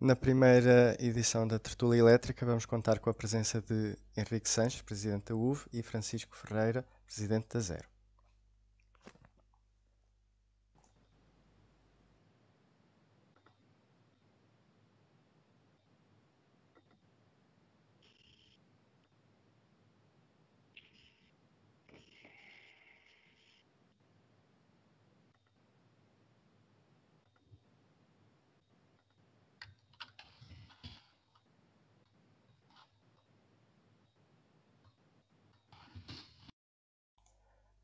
Na primeira edição da Tertúlia Elétrica, vamos contar com a presença de Henrique Sanches, presidente da UV, e Francisco Ferreira, presidente da Zero.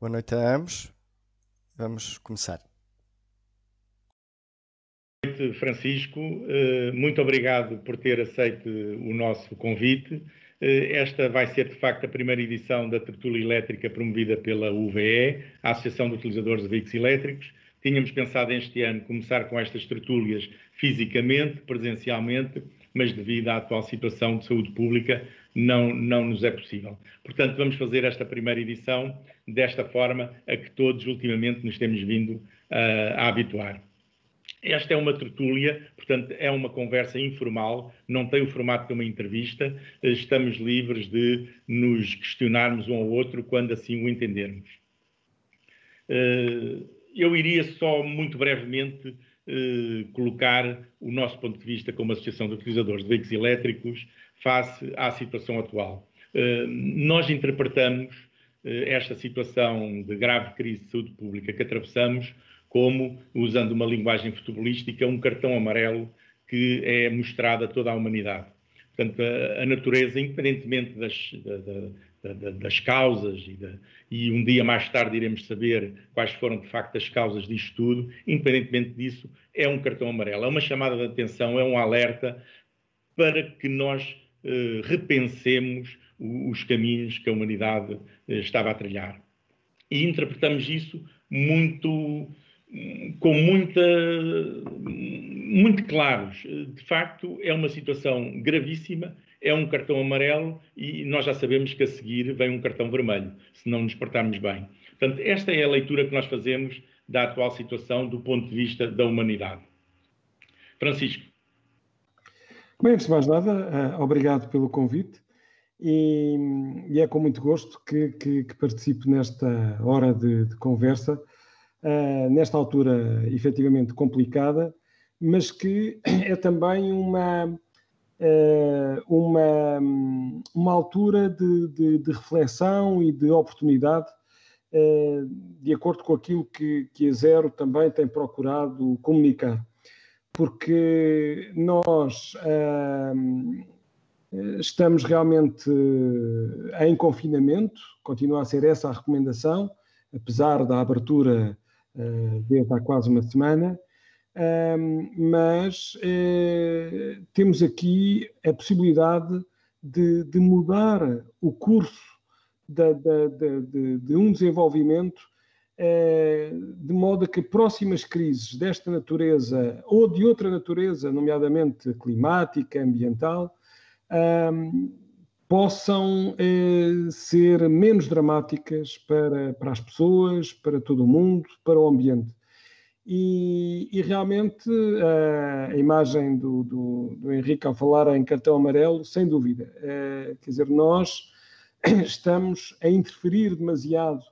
Boa noite a ambos. Vamos começar. Boa noite, Francisco. Eh, muito obrigado por ter aceito o nosso convite. Eh, esta vai ser, de facto, a primeira edição da tertúlia elétrica promovida pela UVE, a Associação de Utilizadores de Veículos Elétricos. Tínhamos pensado este ano começar com estas tertúlias fisicamente, presencialmente, mas devido à atual situação de saúde pública, não, não nos é possível. Portanto, vamos fazer esta primeira edição desta forma a que todos ultimamente nos temos vindo uh, a habituar. Esta é uma tertúlia, portanto, é uma conversa informal, não tem o formato de uma entrevista, estamos livres de nos questionarmos um ao outro quando assim o entendermos. Uh, eu iria só muito brevemente uh, colocar o nosso ponto de vista como Associação de Utilizadores de Veículos Elétricos face à situação atual. Uh, nós interpretamos uh, esta situação de grave crise de saúde pública que atravessamos como, usando uma linguagem futebolística, um cartão amarelo que é mostrado a toda a humanidade. Portanto, a, natureza, independentemente das, da, da, das causas, e, e, um dia mais tarde iremos saber quais foram de facto as causas disto tudo, independentemente disso, é um cartão amarelo, é uma chamada de atenção, é um alerta para que nós eh, repensemos os caminhos que a humanidade eh, estava a trilhar. E interpretamos isso muito com muita muito claros. De facto, é uma situação gravíssima, é um cartão amarelo e nós já sabemos que a seguir vem um cartão vermelho, se não nos portarmos bem. Portanto, esta é a leitura que nós fazemos da atual situação do ponto de vista da humanidade. Francisco. Bem, antes de mais nada, uh, obrigado pelo convite e, e, é com muito gosto que, que, que participo nesta hora de, de conversa, uh, nesta altura efetivamente complicada, mas que é também uma, uh, uma, uma altura de, de, de, reflexão e de oportunidade, de acordo com aquilo que, que a Zero também tem procurado comunicar porque nós estamos realmente em confinamento, continua a ser essa a recomendação, apesar da abertura uh, desde há quase uma semana, mas uh, temos aqui a possibilidade de, de mudar o curso de, de, um desenvolvimento de modo a que próximas crises desta natureza ou de outra natureza, nomeadamente climática, ambiental, possam é, ser menos dramáticas para, para as pessoas, para todo o mundo, para o ambiente. E, e realmente a imagem do, do, do, Henrique ao falar em cartão amarelo, sem dúvida. Quer dizer, nós estamos a interferir demasiado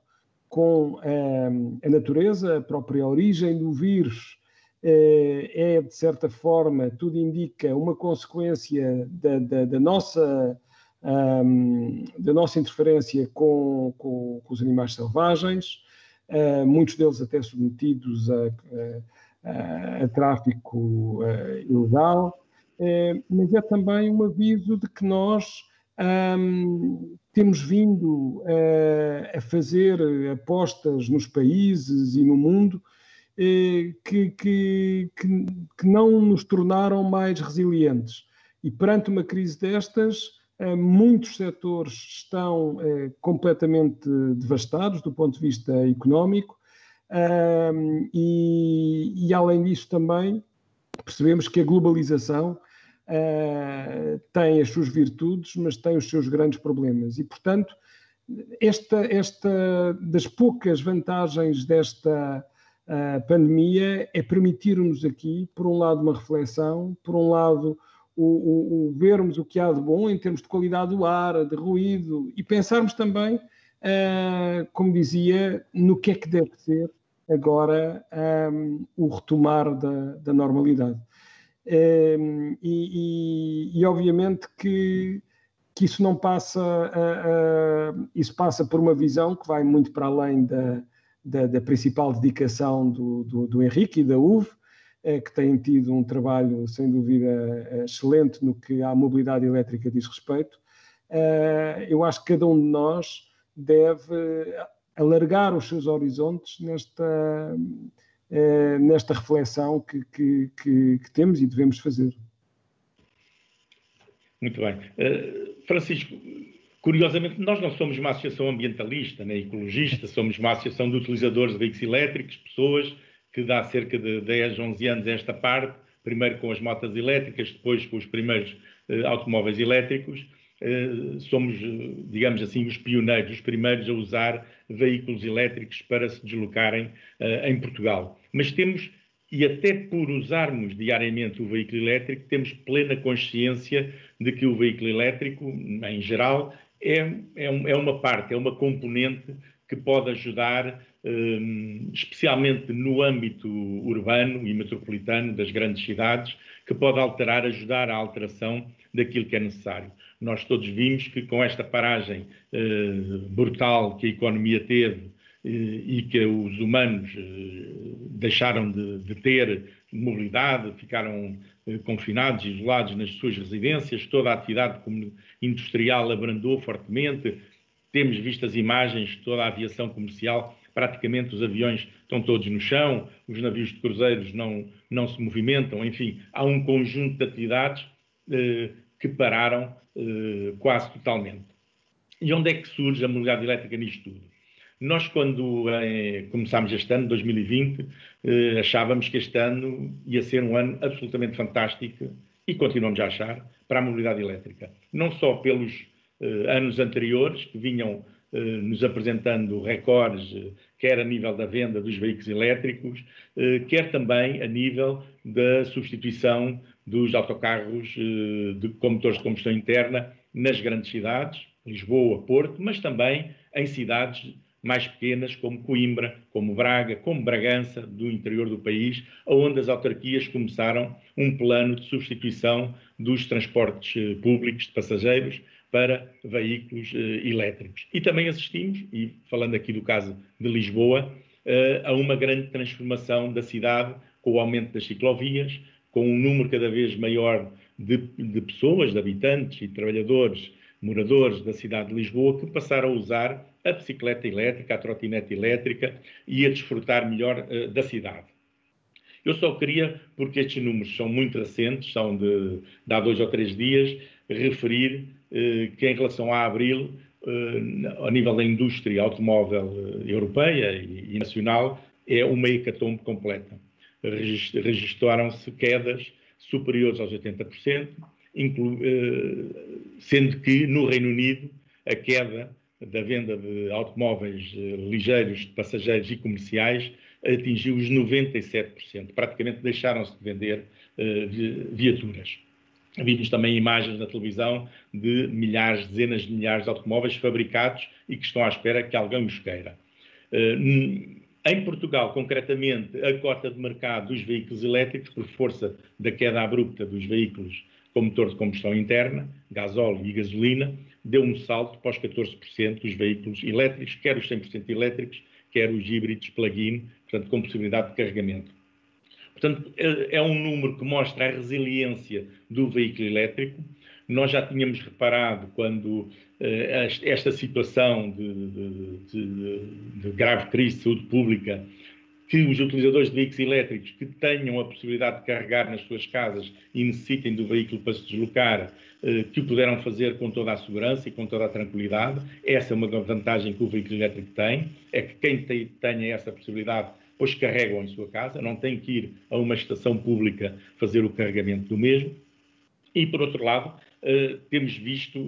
com ehm, a natureza, a própria origem do vírus eh, é, de certa forma, tudo indica uma consequência da, da, da nossa, da nossa interferência com, com, com os animais selvagens, uh, muitos deles até submetidos a, a, a tráfico ilegal, mas é também um aviso de que nós um, temos vindo a, a fazer apostas nos países e no mundo eh, que, que, que, que, não nos tornaram mais resilientes. E perante uma crise destas, eh, muitos setores estão eh, completamente devastados do ponto de vista económico, e, e além disso também percebemos que a globalização uh, tem as suas virtudes, mas tem os seus grandes problemas. E, portanto, esta, esta das poucas vantagens desta, a pandemia é permitir-nos aqui, por um lado, uma reflexão, por um lado, o, o, o, vermos o que há de bom em termos de qualidade do ar, de ruído, e pensarmos também, uh, como dizia, no que é que deve ser agora um, o retomar da, da normalidade. E, e, e, obviamente que, que isso não passa, uh, uh, isso passa por uma visão que vai muito para além da, da, da principal dedicação do, do, do, Henrique e da UV, uh, que têm tido um trabalho, sem dúvida, excelente no que à mobilidade elétrica diz respeito. eu acho que cada um de nós deve alargar os seus horizontes nesta, eh, nesta reflexão que, que, que, que, temos e devemos fazer. Muito bem. Uh, Francisco, curiosamente, nós não somos uma associação ambientalista nem ecologista, somos uma associação de utilizadores de veículos elétricos, pessoas que dá cerca de 10, 11 anos esta parte, primeiro com as motas elétricas, depois com os primeiros uh, automóveis elétricos, somos, digamos assim, os pioneiros, os primeiros a usar veículos elétricos para se deslocarem uh, em Portugal. Mas temos, e até por usarmos diariamente o veículo elétrico, temos plena consciência de que o veículo elétrico, em geral, é, é, um, é uma parte, é uma componente que pode ajudar, um, eh, especialmente no âmbito urbano e metropolitano das grandes cidades, que pode alterar, ajudar à alteração daquilo que é necessário. Nós todos vimos que com esta paragem eh, brutal que a economia teve eh, e que os humanos eh, deixaram de, de, ter mobilidade, ficaram confinados, isolados nas suas residências, toda a atividade industrial abrandou fortemente. Temos visto as imagens, toda a aviação comercial, praticamente os aviões estão todos no chão, os navios de cruzeiros não, não se movimentam, enfim, há um conjunto de atividades eh, que pararam eh, quase totalmente. E onde é que surge a mobilidade elétrica nisto tudo? Nós, quando eh, começámos este ano, 2020, eh, achávamos que este ano ia ser um ano absolutamente fantástico e continuamos a achar para a mobilidade elétrica. Não só pelos eh, anos anteriores, que vinham nos apresentando recordes, eh, quer a nível da venda dos veículos elétricos, quer também a nível da substituição dos autocarros eh, de, com motores de combustão interna nas grandes cidades, Lisboa, Porto, mas também em cidades mais pequenas, como Coimbra, como Braga, como Bragança, do interior do país, onde as autarquias começaram um plano de substituição dos transportes eh, públicos de passageiros para veículos eh, elétricos. E também assistimos, e falando aqui do caso de Lisboa, a uma grande transformação da cidade com o aumento das ciclovias, com um número cada vez maior de, de pessoas, de habitantes e trabalhadores, moradores da cidade de Lisboa, que passaram a usar a bicicleta elétrica, a trotinete elétrica e a desfrutar melhor uh, da cidade. Eu só queria, porque estes números são muito recentes, são de, de há dois ou três dias, referir uh, que em relação a abril, uh, a nível da indústria automóvel europeia e, e nacional, é uma hecatombe completa. Registraram-se quedas superiores aos 80%, inclu, eh, sendo que no Reino Unido a queda da venda de automóveis eh, ligeiros, de passageiros e comerciais atingiu os 97%. Praticamente deixaram-se de vender eh, viaturas. Vimos também imagens na televisão de milhares, dezenas de milhares de automóveis fabricados e que estão à espera que alguém os queira. Em Portugal, concretamente, a cota de mercado dos veículos elétricos, por força da queda abrupta dos veículos com motor de combustão interna, gasóleo e gasolina, deu um salto para os 14% dos veículos elétricos, quer os 100% elétricos, quer os híbridos plug-in, portanto, com possibilidade de carregamento. Portanto, é, é um número que mostra a resiliência do veículo elétrico. Nós já tínhamos reparado quando eh, esta situação de, de, de, de, grave crise de saúde pública, que os utilizadores de veículos elétricos que tenham a possibilidade de carregar nas suas casas e necessitem do veículo para se deslocar, que o puderam fazer com toda a segurança e com toda a tranquilidade. Essa é uma vantagem que o veículo elétrico tem, é que quem tem, tenha essa possibilidade, pois carregam em sua casa, não tem que ir a uma estação pública fazer o carregamento do mesmo. E, por outro lado, eh, temos visto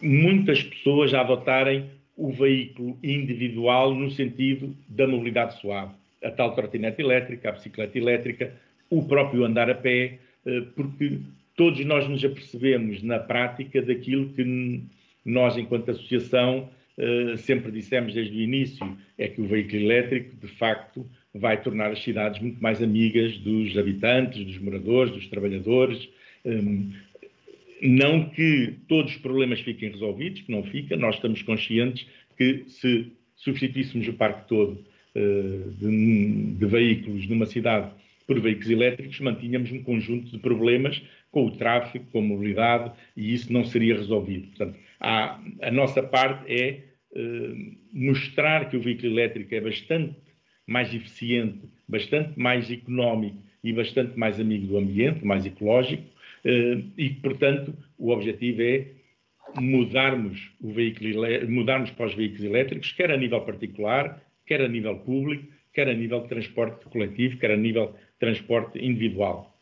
muitas pessoas a adotarem o veículo individual no sentido da mobilidade suave. A tal trotinete elétrica, a bicicleta elétrica, o próprio andar a pé, eh, porque todos nós nos apercebemos na prática daquilo que nós, enquanto associação, eh, sempre dissemos desde o início, é que o veículo elétrico, de facto, vai tornar as cidades muito mais amigas dos habitantes, dos moradores, dos trabalhadores. Ehm, não que todos os problemas fiquem resolvidos, que não fica, nós estamos conscientes que se substituíssemos o parque todo eh, de, de veículos numa cidade por veículos elétricos, mantínhamos um conjunto de problemas com o tráfego, com a mobilidade, e isso não seria resolvido. Portanto, há, a nossa parte é eh, mostrar que o veículo elétrico é bastante mais eficiente, bastante mais económico e bastante mais amigo do ambiente, mais ecológico, eh, e, portanto, o objetivo é mudarmos, o veículo, mudarmos para os veículos elétricos, quer a nível particular, quer a nível público, quer a nível de transporte coletivo, quer a nível de transporte individual.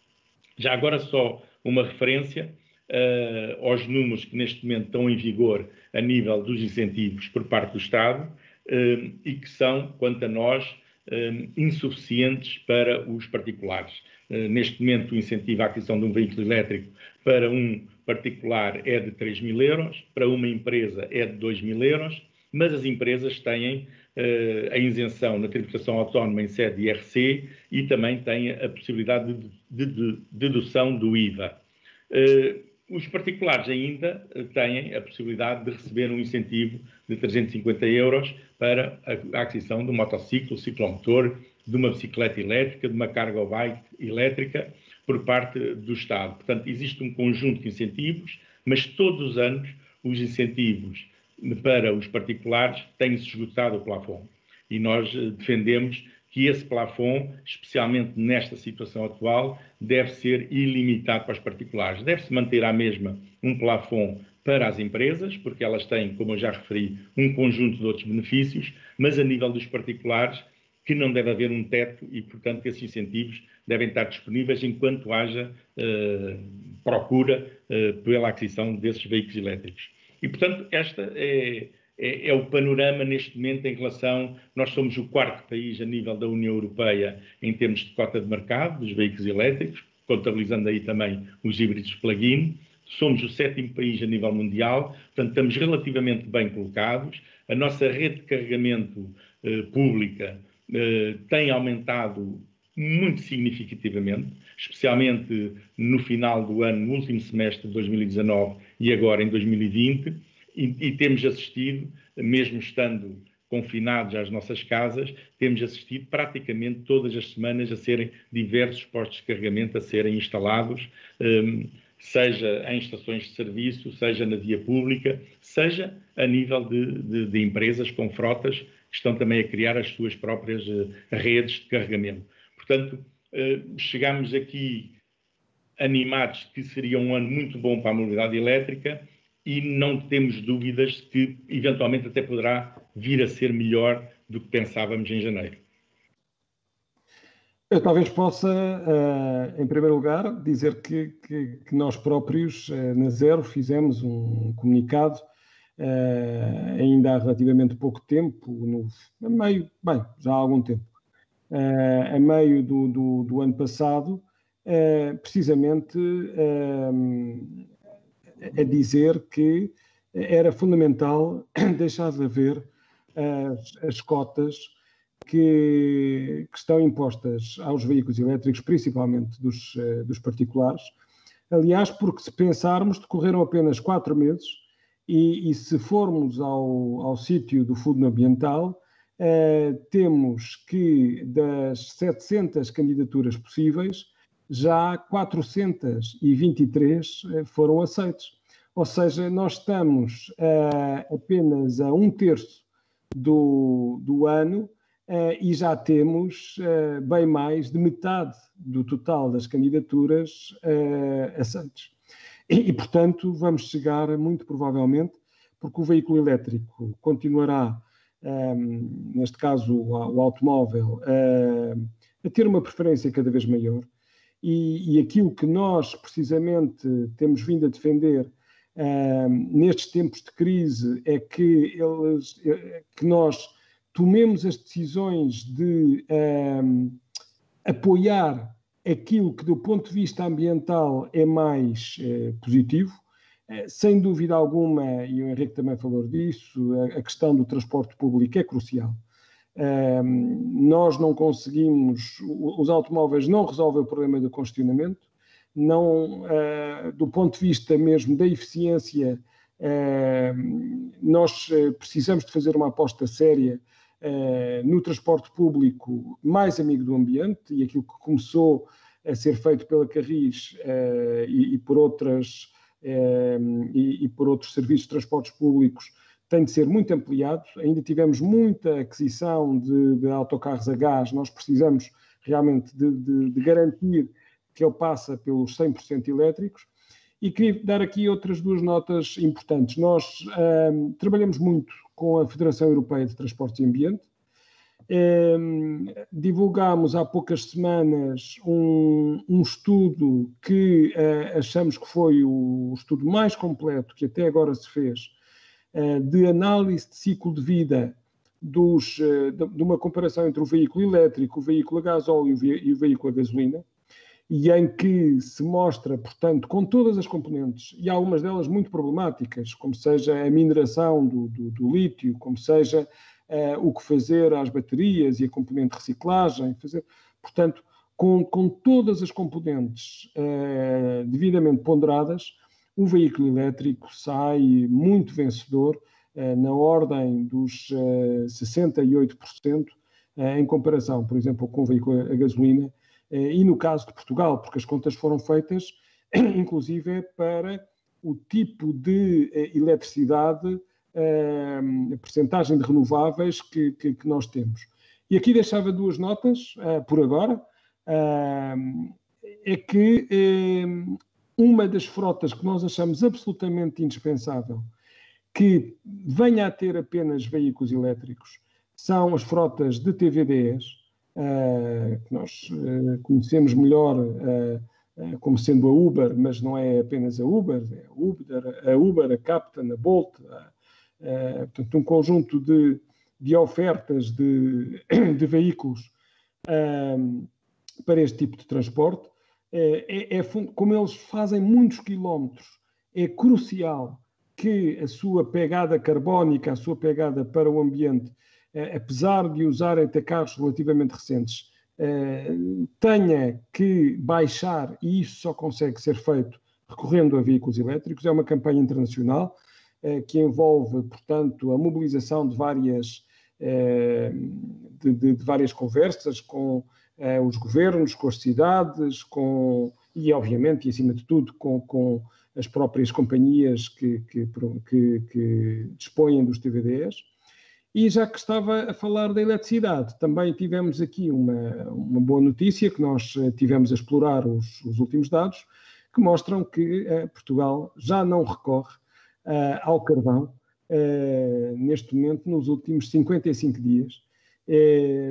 Já agora só uma referência uh, aos números que neste momento estão em vigor a nível dos incentivos por parte do Estado uh, e que são, quanto a nós, uh, insuficientes para os particulares. neste momento, o incentivo à aquisição de um veículo elétrico para um particular é de 3 mil euros, para uma empresa é de 2 mil euros, mas as empresas têm a isenção na tributação autónoma em sede de IRC e também têm a possibilidade de, de, de dedução do IVA. Uh, os particulares ainda têm a possibilidade de receber um incentivo de 350 euros para a aquisição de um motociclo, ciclomotor, de uma bicicleta elétrica, de uma carga bike elétrica, por parte do Estado. Portanto, existe um conjunto de incentivos, mas todos os anos os incentivos para os particulares têm-se esgotado o plafond. E nós eh, defendemos que esse plafond, especialmente nesta situação atual, deve ser ilimitado para os particulares. Deve-se manter à mesma um plafond para as empresas, porque elas têm, como eu já referi, um conjunto de outros benefícios, mas a nível dos particulares, que não deve haver um teto e, portanto, esses incentivos devem estar disponíveis enquanto haja uh, procura uh, pela aquisição desses veículos elétricos. E, portanto, esta é, é, é, o panorama neste momento em relação. Nós somos o quarto país a nível da União Europeia em termos de cota de mercado dos veículos elétricos, contabilizando aí também os híbridos plug-in. Somos o sétimo país a nível mundial, portanto, estamos relativamente bem colocados. A nossa rede de carregamento eh, pública eh, tem aumentado muito significativamente, especialmente no final do ano, no último semestre de 2019 e agora em 2020, e, e temos assistido, mesmo estando confinados às nossas casas, temos assistido praticamente todas as semanas a serem diversos postos de carregamento a serem instalados, um, seja em estações de serviço, seja na via pública, seja a nível de, de, de empresas com frotas que estão também a criar as suas próprias uh, redes de carregamento. Portanto, uh, chegamos aqui animados que seria um ano muito bom para a mobilidade elétrica e não temos dúvidas que eventualmente até poderá vir a ser melhor do que pensávamos em janeiro. Eu talvez possa, uh, em primeiro lugar, dizer que, que, que nós próprios, uh, na Zero, fizemos um comunicado uh, ainda há relativamente pouco tempo, no, a meio, bem, já há algum tempo, a meio do, do, do ano passado, eh, precisamente uh, a dizer que era fundamental deixar de haver as, as cotas que, que, estão impostas aos veículos elétricos, principalmente dos, uh, dos particulares. Aliás, porque se pensarmos, decorreram apenas quatro meses e, e se formos ao, ao sítio do Fundo Ambiental, uh, temos que das 700 candidaturas possíveis, já 423 eh, foram aceitos. Ou seja, nós estamos uh, apenas a um terço do, do ano uh, e já temos uh, bem mais de metade do total das candidaturas aceitas. E, e, portanto, vamos chegar muito provavelmente, porque o veículo elétrico continuará, um, neste caso o, o automóvel, a ter uma preferência cada vez maior e, e aquilo que nós precisamente temos vindo a defender nestes tempos de crise é que, eles, é, que nós tomemos as decisões de apoiar aquilo que, do ponto de vista ambiental, é mais eh, positivo. Eh, sem dúvida alguma, e o Henrique também falou disso, a questão do transporte público é crucial. Nós não conseguimos, os automóveis não resolvem o problema do congestionamento, não, uh, do ponto de vista mesmo da eficiência, nós precisamos de fazer uma aposta séria eh, no transporte público mais amigo do ambiente e aquilo que começou a ser feito pela Carris e, por outras e, por outros serviços de transportes públicos tem de ser muito ampliado. Ainda tivemos muita aquisição de, de autocarros a gás, nós precisamos realmente de, de, de garantir que ele passa pelos 100% elétricos. E queria dar aqui outras duas notas importantes. Nós trabalhamos muito com a Federação Europeia de Transportes e Ambiente. Divulgámos há poucas semanas um, um estudo que uh, achamos que foi o estudo mais completo que até agora se fez de análise de ciclo de vida dos, de, de, uma comparação entre o veículo elétrico, o veículo a gasóleo e o veículo a gasolina e em que se mostra, portanto, com todas as componentes, e algumas delas muito problemáticas, como seja a mineração do, do, do lítio, como seja uh, o que fazer às baterias e a componente de reciclagem, fazer, portanto, com, com todas as componentes uh, devidamente ponderadas, o veículo elétrico sai muito vencedor, uh, na ordem dos 68%, em comparação, por exemplo, com o veículo a gasolina, eh, e no caso de Portugal, porque as contas foram feitas, inclusive, para o tipo de eh, eletricidade, eh, a percentagem de renováveis que, que, que, nós temos. E aqui deixava duas notas, por agora, é que uma das frotas que nós achamos absolutamente indispensável que venha a ter apenas veículos elétricos são as frotas de TVDs, uh, que nós uh, conhecemos melhor uh, como sendo a Uber, mas não é apenas a Uber, é a Uber, a, Uber, a Captain, a Bolt, portanto, um conjunto de, de ofertas de, de veículos para este tipo de transporte. É, é, como eles fazem muitos quilómetros, é crucial que a sua pegada carbónica, a sua pegada para o ambiente, eh, apesar de usarem até carros relativamente recentes, eh, tenha que baixar, e isso só consegue ser feito recorrendo a veículos elétricos. É uma campanha internacional que envolve, portanto, a mobilização de várias, de, de, de várias conversas com os governos, com as cidades, com, e, obviamente, e acima de tudo, com, com as próprias companhias que, que, que, que dispõem dos TVDs. E já que estava a falar da eletricidade, também tivemos aqui uma, uma boa notícia, que nós eh, tivemos a explorar os, os últimos dados, que mostram que uh, Portugal já não recorre uh, ao carvão uh, neste momento, nos últimos 55 dias.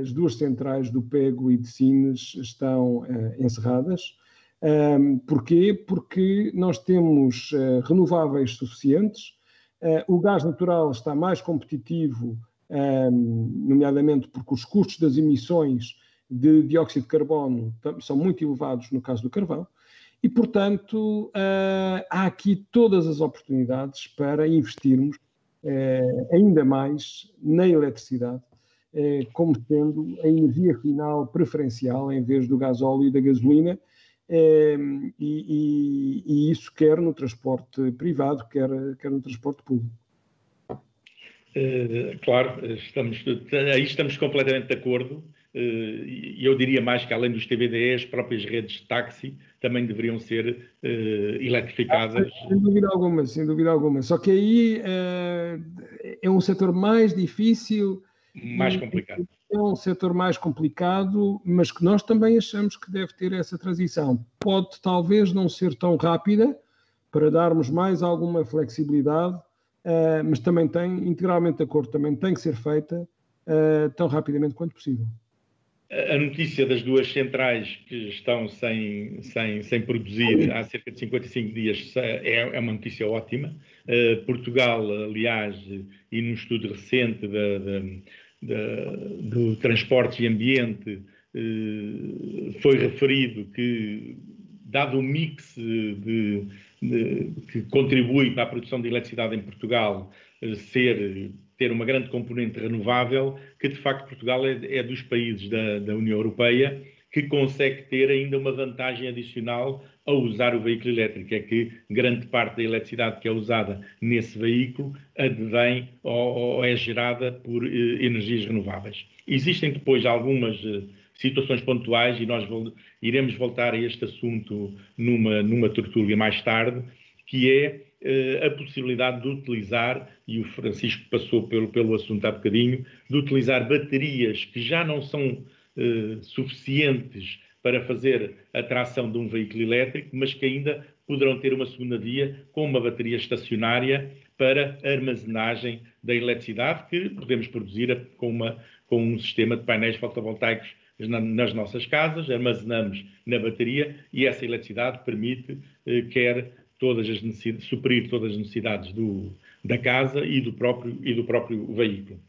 As duas centrais do Pego e de Sines estão encerradas. Um, porquê? Porque nós temos renováveis suficientes, o gás natural está mais competitivo nomeadamente porque os custos das emissões de dióxido de carbono são muito elevados no caso do carvão, e, portanto, ah, há aqui todas as oportunidades para investirmos eh, ainda mais na eletricidade, eh, como sendo a energia final preferencial em vez do gasóleo e da gasolina, e, e, e isso quer no transporte privado, quer, quer no transporte público. Uh, claro, estamos, aí estamos completamente de acordo. Uh, e eu diria mais que, além dos TBD, as próprias redes de táxi também deveriam ser uh, eletrificadas. Ah, sem dúvida alguma, sem dúvida alguma. Só que aí é um setor mais difícil. Mais complicado. É um setor mais complicado, mas que nós também achamos que deve ter essa transição. Pode talvez não ser tão rápida, para darmos mais alguma flexibilidade uh, mas também tem, integralmente de acordo, também tem que ser feita uh, tão rapidamente quanto possível. a notícia das duas centrais que estão sem, sem, sem produzir há cerca de 55 dias é, é uma notícia ótima. Uh, Portugal, aliás, e num estudo recente da, da, do Transportes e Ambiente, uh, foi referido que, dado o mix de, de, que contribui para a produção de eletricidade em Portugal, uh, ser ter uma grande componente renovável, que de facto Portugal é, é dos países da, da, União Europeia que consegue ter ainda uma vantagem adicional ao usar o veículo elétrico, é que grande parte da eletricidade que é usada nesse veículo advém ou, ou é gerada por eh, energias renováveis. Existem depois algumas eh, situações pontuais e nós vol iremos voltar a este assunto numa, numa tertúlia mais tarde, que é eh, a possibilidade de utilizar, e o Francisco passou pelo, pelo assunto há bocadinho, de utilizar baterias que já não são eh, suficientes para fazer a tração de um veículo elétrico, mas que ainda poderão ter uma segunda via com uma bateria estacionária para armazenagem da eletricidade que podemos produzir com, uma, com um sistema de painéis fotovoltaicos nas nossas casas, armazenamos na bateria e essa eletricidade permite eh, quer todas as suprir todas as necessidades do, da casa e do próprio, e do próprio veículo.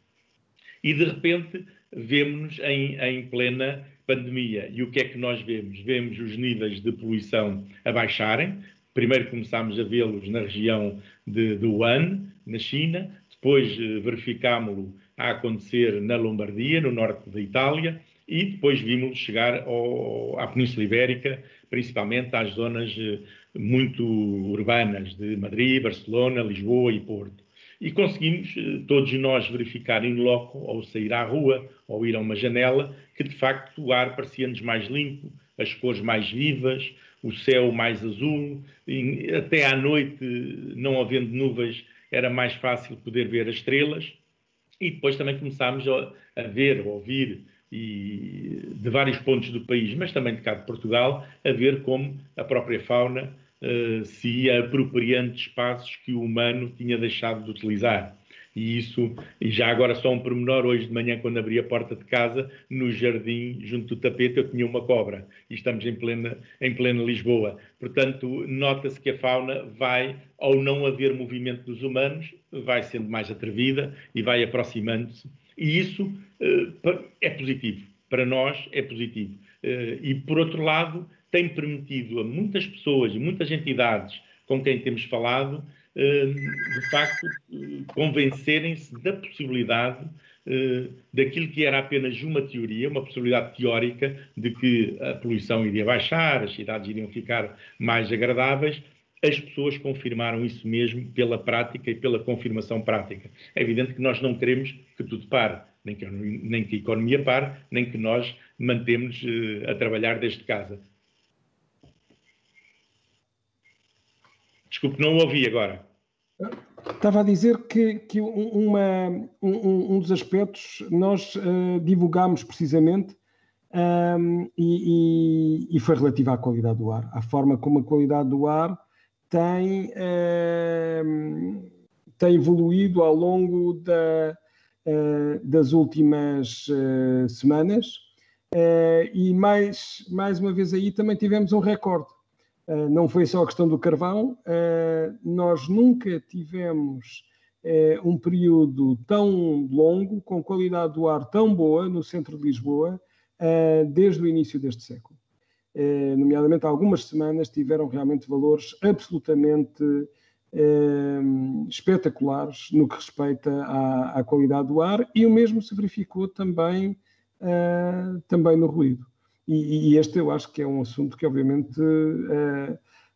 E de repente vemos-nos em, em plena pandemia. E o que é que nós vemos? Vemos os níveis de poluição a baixarem. Primeiro começámos a vê-los na região de, de Wuhan, na China, depois eh, verificámo-lo a acontecer na Lombardia, no norte da Itália, e depois vimos chegar ao, à Península Ibérica, principalmente às zonas eh, muito urbanas de Madrid, Barcelona, Lisboa e Porto. E conseguimos, eh, todos nós, verificar em loco, ao sair à rua, ou ir a uma janela, que de facto o ar parecia-nos mais limpo, as cores mais vivas, o céu mais azul, até à noite, não havendo nuvens, era mais fácil poder ver as estrelas. E depois também começámos a, ver, a ouvir e de vários pontos do país, mas também de cá de Portugal, a ver como a própria fauna uh, se ia apropriando espaços que o humano tinha deixado de utilizar. E isso, e já agora só um pormenor, hoje de manhã, quando abri a porta de casa, no jardim, junto do tapete, eu tinha uma cobra. E estamos em plena, em plena Lisboa. Portanto, nota-se que a fauna vai, ao não haver movimento dos humanos, vai sendo mais atrevida e vai aproximando-se. E isso uh, é positivo. Para nós é positivo. Uh, e, por outro lado, tem permitido a muitas pessoas e muitas entidades com quem temos falado, eh, de facto, eh, convencerem-se da possibilidade eh, daquilo que era apenas uma teoria, uma possibilidade teórica de que a poluição iria baixar, as cidades iriam ficar mais agradáveis. As pessoas confirmaram isso mesmo pela prática e pela confirmação prática. É evidente que nós não queremos que tudo pare, nem que, nem que a economia pare, nem que nós mantemos a trabalhar desde casa. Desculpe, não ouvi agora. Estava a dizer que, que uma, um, um, dos aspectos nós uh, divulgámos precisamente um, e, e, e, foi relativo à qualidade do ar, à forma como a qualidade do ar tem, uh, tem evoluído ao longo da, uh, das últimas eh, semanas. E mais, mais uma vez aí também tivemos um recorde não foi só a questão do carvão, ah, nós nunca tivemos ah, um período tão longo, com qualidade do ar tão boa no centro de Lisboa, desde o início deste século. Nomeadamente, algumas semanas tiveram realmente valores absolutamente espetaculares no que respeita à, à, qualidade do ar, e o mesmo se verificou também, também no ruído. E, e, este eu acho que é um assunto que, obviamente, uh,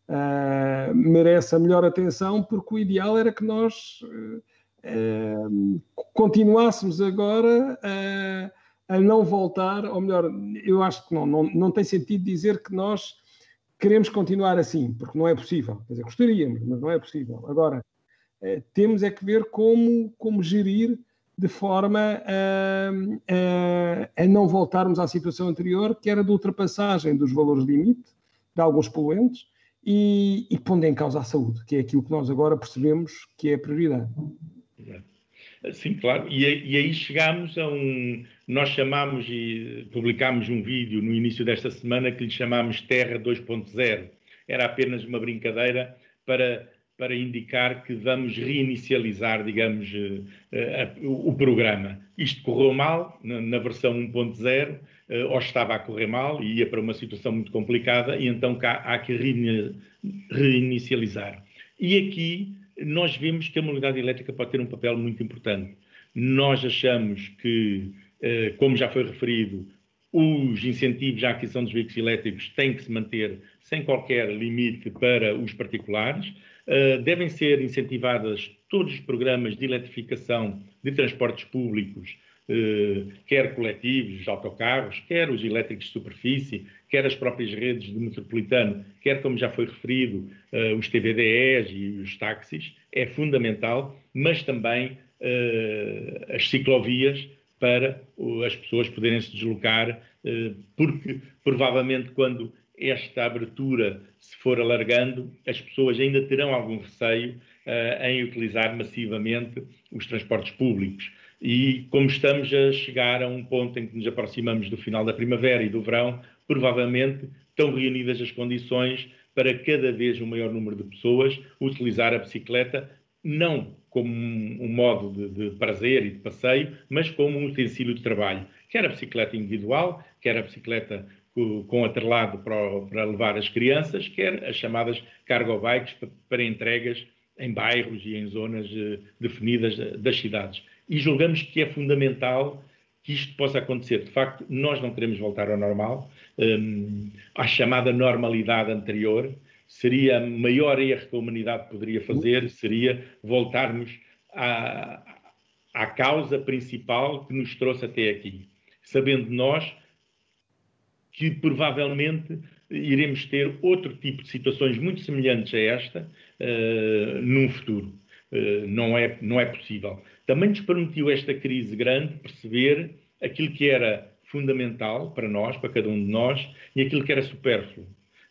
uh, merece a melhor atenção, porque o ideal era que nós uh, continuássemos agora a não voltar, ou melhor, eu acho que não, não, não tem sentido dizer que nós queremos continuar assim, porque não é possível. Quer dizer, gostaríamos, mas não é possível. Agora, temos é que ver como, como gerir de forma a, a, a, não voltarmos à situação anterior, que era de ultrapassagem dos valores limite de alguns poluentes e, e pondo em causa a saúde, que é aquilo que nós agora percebemos que é a prioridade. Sim, claro. E, e, aí chegámos a um. Nós chamámos e publicámos um vídeo no início desta semana que lhe chamámos Terra 2.0. Era apenas uma brincadeira para, para indicar que vamos reinicializar, digamos, uh, uh, o programa. Isto correu mal na, na versão 1.0, uh, ou estava a correr mal e ia para uma situação muito complicada, e então cá há que reinicializar. E aqui nós vemos que a mobilidade elétrica pode ter um papel muito importante. Nós achamos que, eh, como já foi referido, os incentivos à aquisição dos veículos elétricos têm que se manter sem qualquer limite para os particulares. Eh, devem ser incentivadas todos os programas de eletrificação de transportes públicos eh, quer coletivos, autocarros, quer os elétricos de superfície, quer as próprias redes de metropolitano, quer, como já foi referido, eh, os TVDEs e os táxis, é fundamental, mas também as ciclovias para as pessoas poderem se deslocar, porque provavelmente quando esta abertura se for alargando, as pessoas ainda terão algum receio em utilizar massivamente os transportes públicos. E como estamos a chegar a um ponto em que nos aproximamos do final da primavera e do verão, provavelmente estão reunidas as condições para cada vez um maior número de pessoas utilizar a bicicleta, não como um, modo de, de, prazer e de passeio, mas como um utensílio de trabalho. Quer a bicicleta individual, quer a bicicleta com, atrelado para, para, levar as crianças, quer as chamadas cargo bikes para, entregas em bairros e em zonas uh, definidas uh, das cidades e julgamos que é fundamental que isto possa acontecer. De facto, nós não queremos voltar ao normal, um, à chamada normalidade anterior. Seria o maior erro que a humanidade poderia fazer, seria voltarmos à, à causa principal que nos trouxe até aqui. Sabendo nós que provavelmente iremos ter outro tipo de situações muito semelhantes a esta uh, num futuro. Uh, não, é, não é possível também nos permitiu esta crise grande perceber aquilo que era fundamental para nós, para cada um de nós, e aquilo que era supérfluo,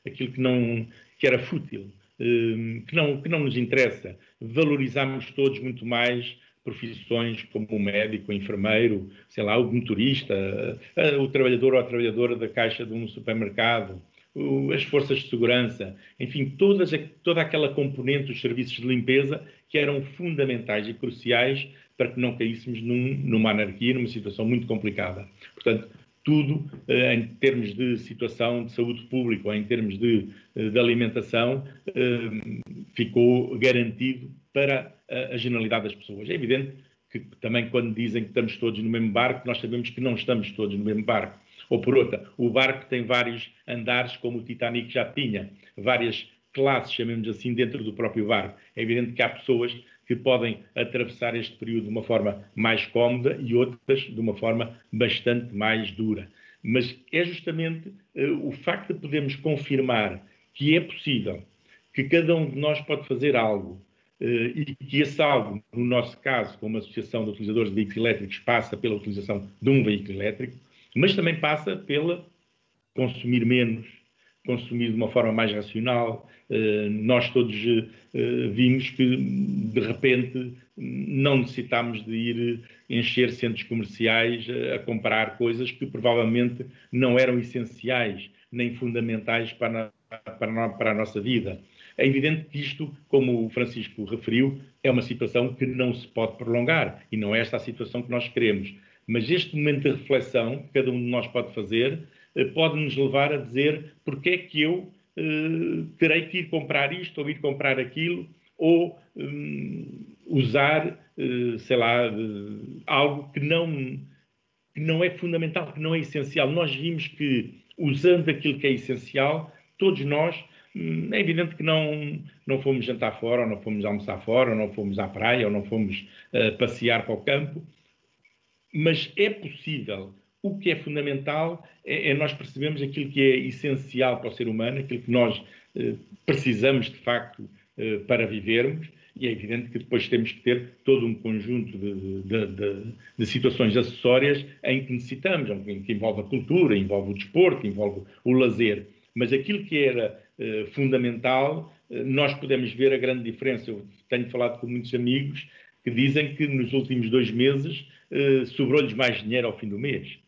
aquilo que não que era fútil, hum, que não que não nos interessa. Valorizamos todos muito mais profissões como médico, enfermeiro, sei lá, o motorista, o trabalhador ou a trabalhadora da caixa de um supermercado, as forças de segurança, enfim, todas, toda aquela componente dos serviços de limpeza que eram fundamentais e cruciais para que não caíssemos num, numa anarquia, numa situação muito complicada. Portanto, tudo eh, em termos de situação de saúde pública em termos de, eh, de alimentação eh, ficou garantido para a, generalidade das pessoas. É evidente que também quando dizem que estamos todos no mesmo barco, nós sabemos que não estamos todos no mesmo barco. Ou por outra, o barco tem vários andares, como o Titanic já tinha, várias classes, chamemos assim, dentro do próprio barco. É evidente que há pessoas que podem atravessar este período de uma forma mais cómoda e outras de uma forma bastante mais dura. Mas é justamente uh, o facto de podermos confirmar que é possível, que cada um de nós pode fazer algo e que esse algo, no nosso caso, como Associação de Utilizadores de Veículos Elétricos, passa pela utilização de um veículo elétrico, mas também passa pela consumir menos, consumir de uma forma mais racional. Uh, nós todos uh, vimos que, de repente, não necessitámos de ir encher centros comerciais a comprar coisas que provavelmente não eram essenciais nem fundamentais para a, para a nossa vida. É evidente que isto, como o Francisco referiu, é uma situação que não se pode prolongar e não é esta a situação que nós queremos. Mas este momento de reflexão que cada um de nós pode fazer eh, pode nos levar a dizer porque é que eu uh, terei que ir comprar isto ou ir comprar aquilo ou um, usar, uh, sei lá, uh, algo que não, que não é fundamental, que não é essencial. Nós vimos que, usando aquilo que é essencial, todos nós, é evidente que não, não fomos jantar fora, ou não fomos almoçar fora, ou não fomos à praia, ou não fomos passear para o campo, mas é possível. O que é fundamental é, é, nós percebemos aquilo que é essencial para o ser humano, aquilo que nós eh, precisamos de facto eh, para vivermos, e é evidente que depois temos que ter todo um conjunto de, de, de, de situações acessórias em que necessitamos, que envolve a cultura, envolve o desporto, envolve o lazer. Mas aquilo que era eh, fundamental, eh, nós podemos ver a grande diferença. Eu tenho falado com muitos amigos que dizem que nos últimos dois meses eh, sobrou-lhes mais dinheiro ao fim do mês,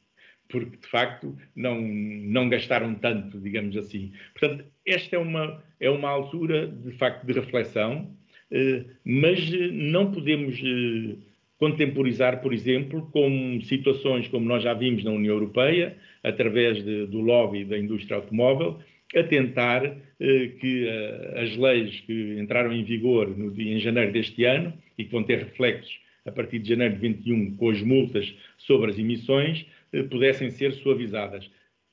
porque de facto não, não gastaram tanto, digamos assim. Portanto, esta é uma, é uma altura de facto de reflexão, eh, mas não podemos eh, contemporizar, por exemplo, com situações como nós já vimos na União Europeia, através de, do lobby da indústria automóvel, a tentar eh, que eh, as leis que entraram em vigor no, em janeiro deste ano e que vão ter reflexos a partir de janeiro de 21 com as multas sobre as emissões eh, pudessem ser suavizadas.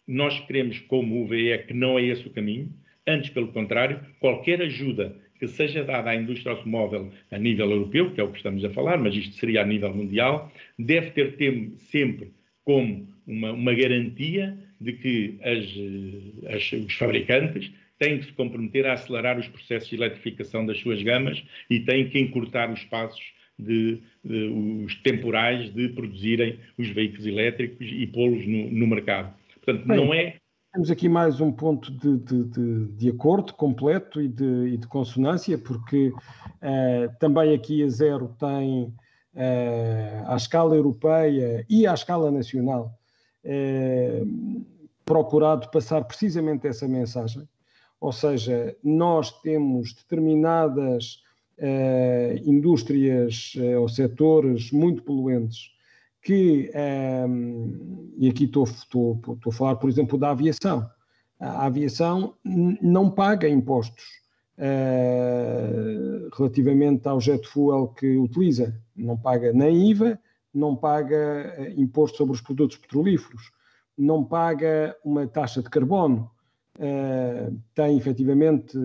Nós queremos, como UVE, que não é esse o caminho, antes, pelo contrário, qualquer ajuda que seja dada à indústria automóvel a nível europeu, que é o que estamos a falar, mas isto seria a nível mundial, deve ter sempre como uma, uma garantia de que as, as, os fabricantes têm que se comprometer a acelerar os processos de eletrificação das suas gamas e têm que encurtar os passos de, de, os temporais de produzirem os veículos elétricos e pô-los no, no, mercado. Portanto, Bem, não é. Temos aqui mais um ponto de, de, de acordo completo e de, e de consonância, porque uh, também aqui a Zero tem uh, à escala europeia e à escala nacional uh, procurado passar precisamente essa mensagem. Ou seja, nós temos determinadas indústrias ou setores muito poluentes que, um, ehm, e aqui estou, estou, estou a falar, por exemplo, da aviação. A aviação não paga impostos uh, relativamente ao jet fuel que utiliza. Não paga nem IVA, não paga imposto sobre os produtos petrolíferos, não paga uma taxa de carbono, uh, tem efetivamente,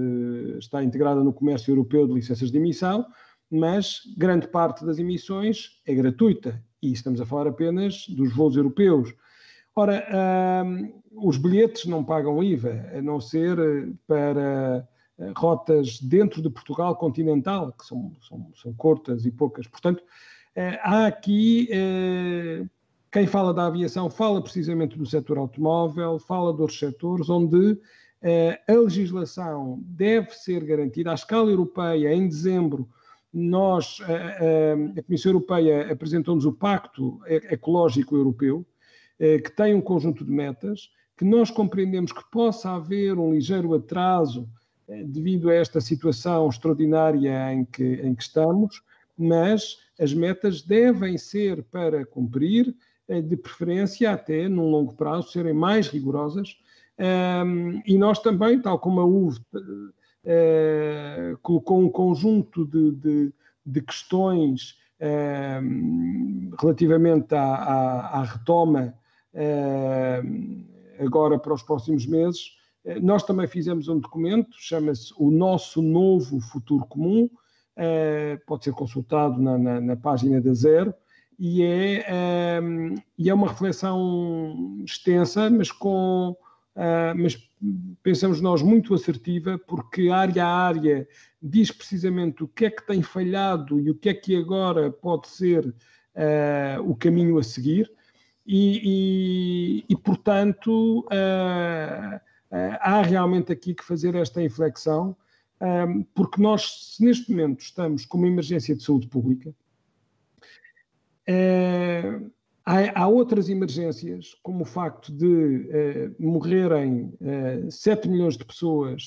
está integrada no comércio europeu de licenças de emissão, mas grande parte das emissões é gratuita e estamos a falar apenas dos voos europeus. Ora, uh, os bilhetes não pagam IVA, a não ser para eh, rotas dentro de Portugal continental, que são, são, são curtas e poucas. Portanto, uh, há aqui quem fala da aviação fala precisamente do setor automóvel, fala de outros setores onde eh, a legislação deve ser garantida. À escala europeia, em dezembro, nós, eh, eh, a Comissão Europeia apresentou-nos o Pacto Ecológico Europeu, que tem um conjunto de metas, que nós compreendemos que possa haver um ligeiro atraso devido a esta situação extraordinária em que, em que estamos, mas as metas devem ser para cumprir, de preferência até num longo prazo serem mais rigorosas. E nós também, tal como a UV eh, colocou um conjunto de, de, de questões uh, relativamente à, à, à retoma uh, agora para os próximos meses, eh, nós também fizemos um documento, chama-se O Nosso Novo Futuro Comum, pode ser consultado na, na, na página da Zero, e é, é uma reflexão extensa, mas com uh, mas pensamos nós muito assertiva, porque área a área diz precisamente o que é que tem falhado e o que é que agora pode ser uh, o caminho a seguir, e, e, e portanto uh, há realmente aqui que fazer esta inflexão, porque nós, neste momento, estamos com uma emergência de saúde pública, é, há, há, outras emergências, como o facto de é, morrerem é, 7 milhões de pessoas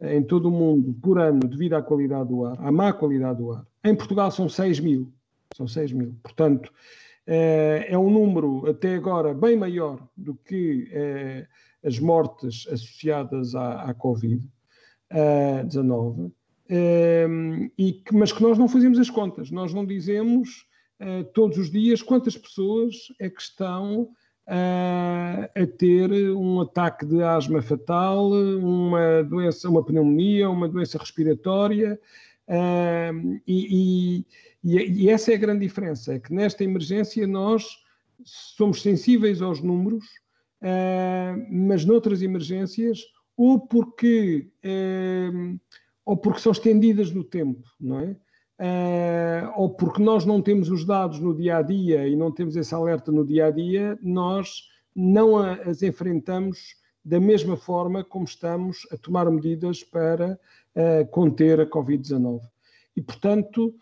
em todo o mundo por ano devido à qualidade do ar, à má qualidade do ar. Em Portugal são 6 mil. São 6 mil. Portanto, é, é um número até agora bem maior do que é, as mortes associadas à, à Covid-19, é, e que, mas que nós não fazemos as contas. Nós não dizemos uh, todos os dias quantas pessoas é que estão uh, a ter um ataque de asma fatal, uma doença, uma pneumonia, uma doença respiratória. Uh, e, e, e, essa é a grande diferença, é que nesta emergência nós somos sensíveis aos números, uh, mas noutras emergências, ou porque, uh, ou porque são estendidas no tempo, não é? Uh, ou porque nós não temos os dados no dia a dia e não temos esse alerta no dia a dia, nós não as enfrentamos da mesma forma como estamos a tomar medidas para uh, conter a Covid-19. E, portanto,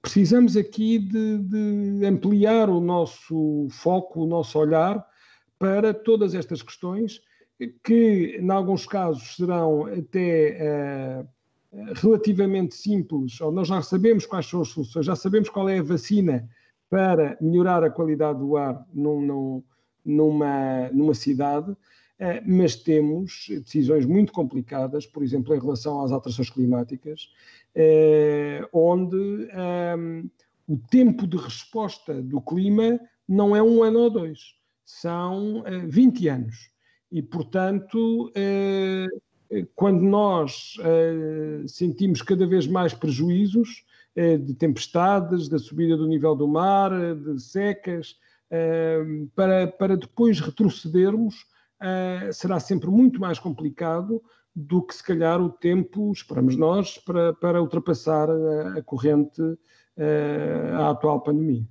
precisamos aqui de, de, ampliar o nosso foco, o nosso olhar para todas estas questões que, em alguns casos, serão até uh, relativamente simples, ou nós já sabemos quais são as soluções, já sabemos qual é a vacina para melhorar a qualidade do ar num, num, numa, numa cidade, uh, mas temos decisões muito complicadas, por exemplo, em relação às alterações climáticas, uh, onde um, o tempo de resposta do clima não é um ano ou dois, são 20 anos. E, portanto, eh, quando nós eh, sentimos cada vez mais prejuízos eh, de tempestades, da subida do nível do mar, de secas, para, para depois retrocedermos, será sempre muito mais complicado do que se calhar o tempo, esperamos nós, para, para ultrapassar a, corrente, a atual pandemia.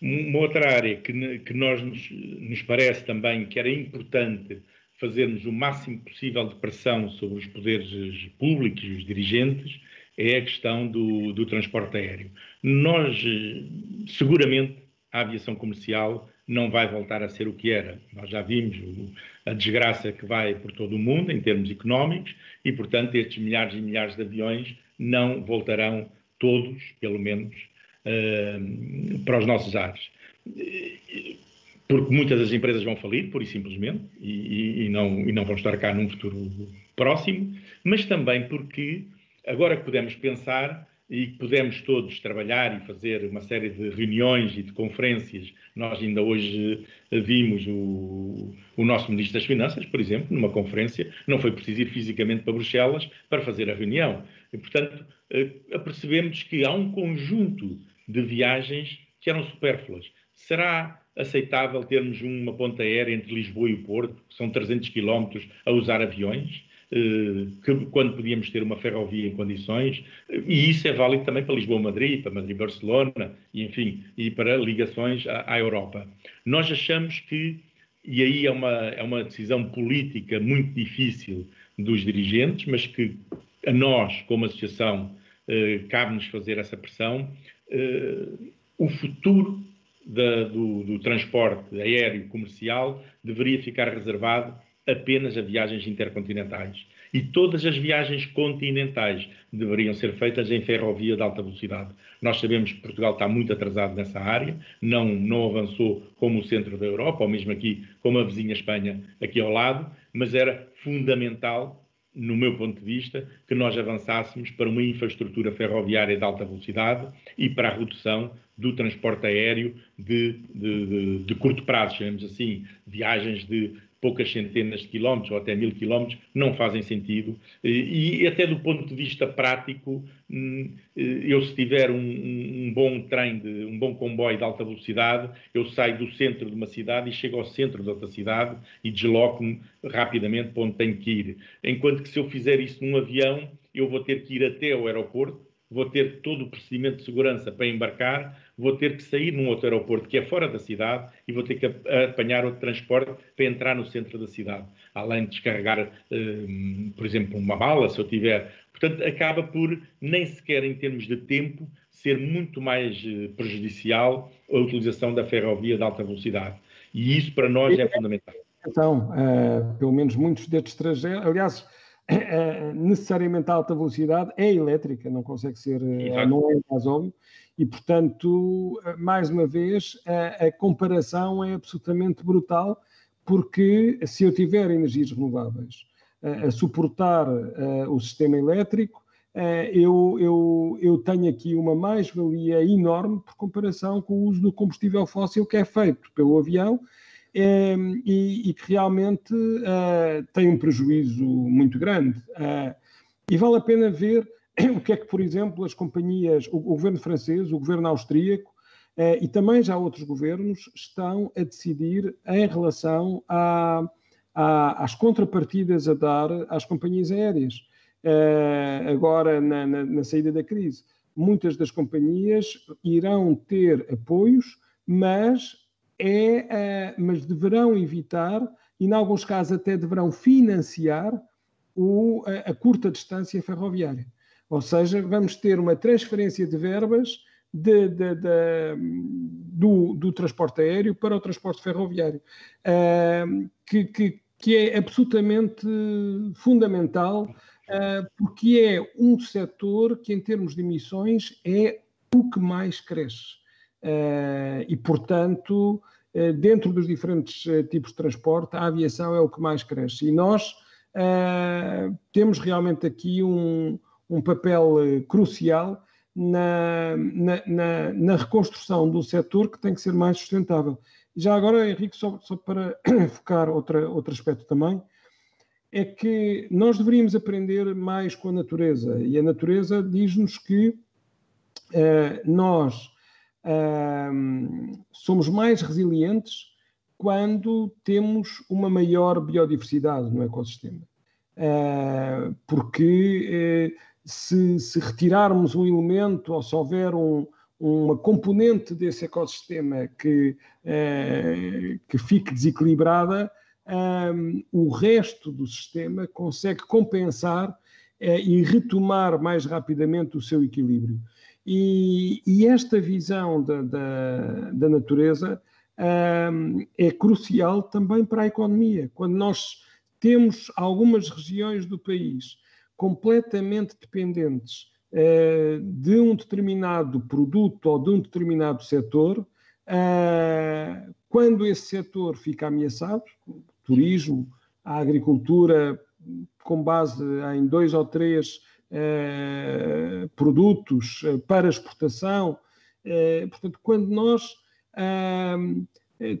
Uma outra área que, que nós nos, nos, parece também que era importante fazermos o máximo possível de pressão sobre os poderes públicos e os dirigentes é a questão do, do transporte aéreo. Nós, seguramente, a aviação comercial não vai voltar a ser o que era. Nós já vimos a desgraça que vai por todo o mundo em termos económicos e, portanto, estes milhares e milhares de aviões não voltarão todos, pelo menos, uh, para os nossos ares. Porque muitas das empresas vão falir, pura e simplesmente, e, e, não, e não vão estar cá num futuro próximo, mas também porque, agora que podemos pensar e que podemos todos trabalhar e fazer uma série de reuniões e de conferências. Nós ainda hoje vimos o, o, nosso Ministro das Finanças, por exemplo, numa conferência, não foi preciso ir fisicamente para Bruxelas para fazer a reunião. E, portanto, eh, apercebemos que há um conjunto de viagens que eram supérfluas. Será aceitável termos uma ponta aérea entre Lisboa e o Porto, que são 300 quilómetros, a usar aviões? Eh, que, quando podíamos ter uma ferrovia em condições, e isso é válido também para Lisboa-Madrid, para Madrid-Barcelona, e enfim, e para ligações à, à, Europa. Nós achamos que, e aí é uma, é uma decisão política muito difícil dos dirigentes, mas que a nós, como associação, eh, cabe-nos fazer essa pressão, o futuro da, do, do, transporte aéreo comercial deveria ficar reservado apenas a viagens intercontinentais. E todas as viagens continentais deveriam ser feitas em ferrovia de alta velocidade. Nós sabemos que Portugal está muito atrasado nessa área, não, não avançou como o centro da Europa, ou mesmo aqui como a vizinha Espanha, aqui ao lado, mas era fundamental no meu ponto de vista, que nós avançássemos para uma infraestrutura ferroviária de alta velocidade e para a redução do transporte aéreo de, de, de, de curto prazo, chamemos assim, viagens de poucas centenas de quilómetros ou até mil quilómetros, não fazem sentido. E, e, até do ponto de vista prático, hum, eh, eu se tiver um, um, bom trem, de, um bom comboio de alta velocidade, eu saio do centro de uma cidade e chego ao centro de outra cidade e desloco-me rapidamente para onde tenho que ir. Enquanto que se eu fizer isso num avião, eu vou ter que ir até ao aeroporto, vou ter todo o procedimento de segurança para embarcar, vou ter que sair num outro aeroporto que é fora da cidade e vou ter que apanhar outro transporte para entrar no centro da cidade, além de descarregar, um, por exemplo, uma bala, se eu tiver. Portanto, acaba por, nem sequer em termos de tempo, ser muito mais uh, prejudicial a utilização da ferrovia de alta velocidade. E isso para nós é fundamental. Então, uh, pelo menos muitos destes trajetos, aliás, é, necessariamente a alta velocidade é elétrica, não consegue ser, Exato. não é gasóleo, e portanto, mais uma vez, a, a, comparação é absolutamente brutal, porque se eu tiver energias renováveis a, a suportar a, o sistema elétrico, eu, eu, eu tenho aqui uma mais-valia enorme por comparação com o uso do combustível fóssil que é feito pelo avião Ehm, e, e, que realmente uh, tem um prejuízo muito grande. Uh, e vale a pena ver o que é que, por exemplo, as companhias, o, o governo francês, o governo austríaco uh, e também já outros governos estão a decidir em relação a, a, às contrapartidas a dar às companhias aéreas. agora, na, na, na saída da crise, muitas das companhias irão ter apoios, mas é, uh, mas deverão evitar, e em alguns casos até deverão financiar, o, a, a curta distância ferroviária. Ou seja, vamos ter uma transferência de verbas de, de, de, do, do, transporte aéreo para o transporte ferroviário, uh, que, que, que, é absolutamente fundamental, uh, porque é um setor que, em termos de emissões, é o que mais cresce. Uh, e, portanto, dentro dos diferentes tipos de transporte, a aviação é o que mais cresce. E nós temos realmente aqui um, um papel crucial na, na, na, na reconstrução do setor que tem que ser mais sustentável. Já agora, Henrique, só, só para focar outra, outro aspecto também, é que nós deveríamos aprender mais com a natureza. E a natureza diz-nos que uh, nós uh, somos mais resilientes quando temos uma maior biodiversidade no ecossistema. Uh, porque se, se retirarmos um elemento ou se houver um, uma componente desse ecossistema que, eh, que fique desequilibrada, um, o resto do sistema consegue compensar eh, e retomar mais rapidamente o seu equilíbrio. E, e esta visão da, da, da natureza um, é crucial também para a economia. Quando nós temos algumas regiões do país completamente dependentes uh, de um determinado produto ou de um determinado setor, uh, quando esse setor fica ameaçado, turismo, a agricultura, com base em dois ou três uh, produtos para exportação, portanto, quando nós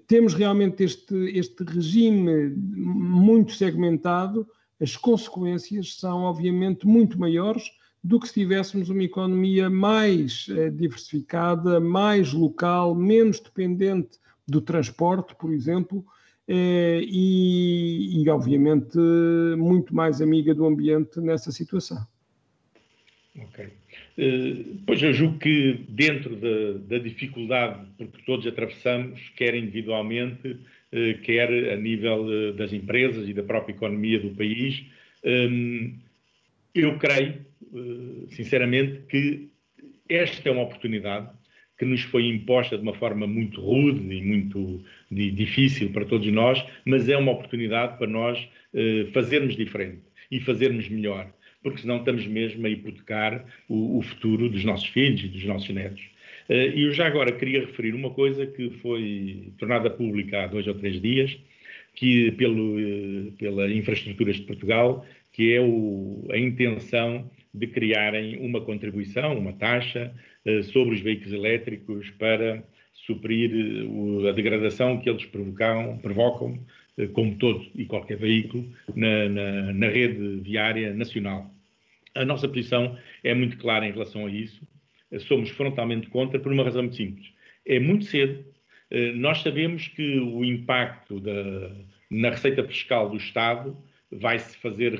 temos realmente este, este regime muito segmentado, as consequências são, obviamente, muito maiores do que se tivéssemos uma economia mais eh, diversificada, mais local, menos dependente do transporte, por exemplo, eh, e, e, obviamente, muito mais amiga do ambiente nessa situação. Ok. Uh, pois eu julgo que dentro da, da dificuldade porque todos atravessamos, quer individualmente, eh, quer a nível eh, das empresas e da própria economia do país. Hum, eu creio, eh, sinceramente, que esta é uma oportunidade que nos foi imposta de uma forma muito rude e muito difícil para todos nós, mas é uma oportunidade para nós fazermos diferente e fazermos melhor, porque senão estamos mesmo a hipotecar o, futuro dos nossos filhos e dos nossos netos. Eh, e eu já agora queria referir uma coisa que foi tornada pública há dois ou três dias, que pelo, eh, pela Infraestruturas de Portugal, que é o, a intenção de criarem uma contribuição, uma taxa eh, sobre os veículos elétricos para suprir a degradação que eles provocam, provocam como todo e qualquer veículo, na, na, na rede viária nacional. A nossa posição é muito clara em relação a isso somos frontalmente contra por uma razão muito simples. É muito cedo. Eh, nós sabemos que o impacto da, na receita fiscal do Estado vai se fazer,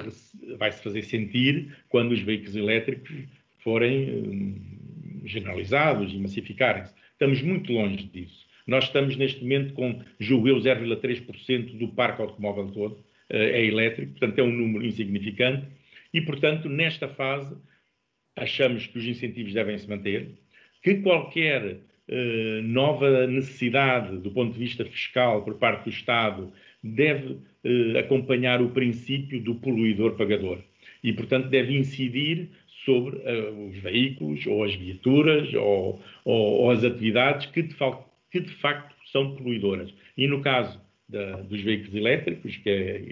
vai -se fazer sentir quando os veículos elétricos forem hum, generalizados e massificarem-se. Estamos muito longe disso. Nós estamos neste momento com, julgo eu, 0,3% do parque automóvel todo eh, é elétrico, portanto é um número insignificante e, portanto, nesta fase achamos que os incentivos devem se manter, que qualquer eh, nova necessidade do ponto de vista fiscal por parte do Estado deve eh, acompanhar o princípio do poluidor-pagador e, portanto, deve incidir sobre uh, os veículos ou as viaturas ou, ou, ou as atividades que de, que de, facto são poluidoras. E no caso da, dos veículos elétricos, que é,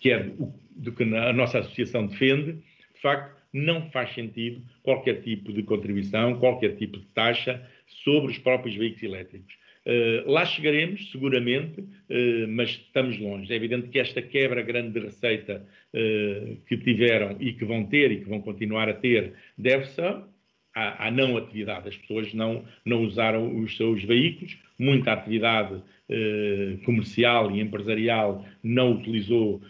que é o, do que a nossa associação defende, de facto, não faz sentido qualquer tipo de contribuição, qualquer tipo de taxa sobre os próprios veículos elétricos. Uh, lá chegaremos, seguramente, uh, mas estamos longe. É evidente que esta quebra grande de receita uh, que tiveram e que vão ter e que vão continuar a ter deve-se à, à, não atividade. As pessoas não, não usaram os seus veículos, muita atividade comercial e empresarial não utilizou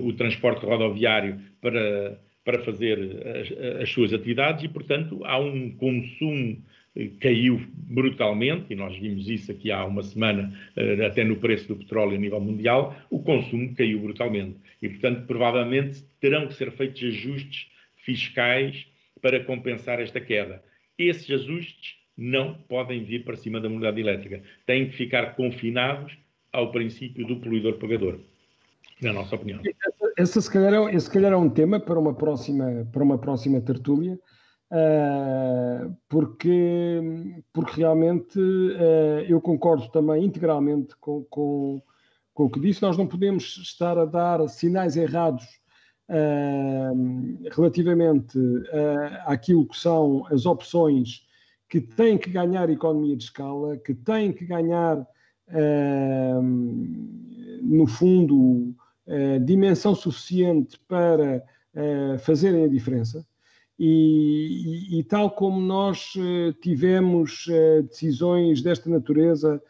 o transporte rodoviário para para fazer as, as, suas atividades e, portanto, há um consumo que caiu brutalmente, e nós vimos isso aqui há uma semana, eh, até no preço do petróleo a nível mundial, o consumo caiu brutalmente. E, portanto, provavelmente terão que ser feitos ajustes fiscais para compensar esta queda. Esses ajustes não podem vir para cima da modalidade elétrica. Têm que ficar confinados ao princípio do poluidor-pagador, na nossa opinião. Esse, se calhar, é, esse, se calhar, é um tema para uma próxima, para uma próxima tertúlia, uh, porque, porque realmente uh, eu concordo também integralmente com, com, com o que disse. Nós não podemos estar a dar sinais errados uh, relativamente àquilo que são as opções que têm que ganhar economia de escala, que têm que ganhar, no fundo, dimensão suficiente para fazerem a diferença. E, e, e, tal como nós tivemos decisões desta natureza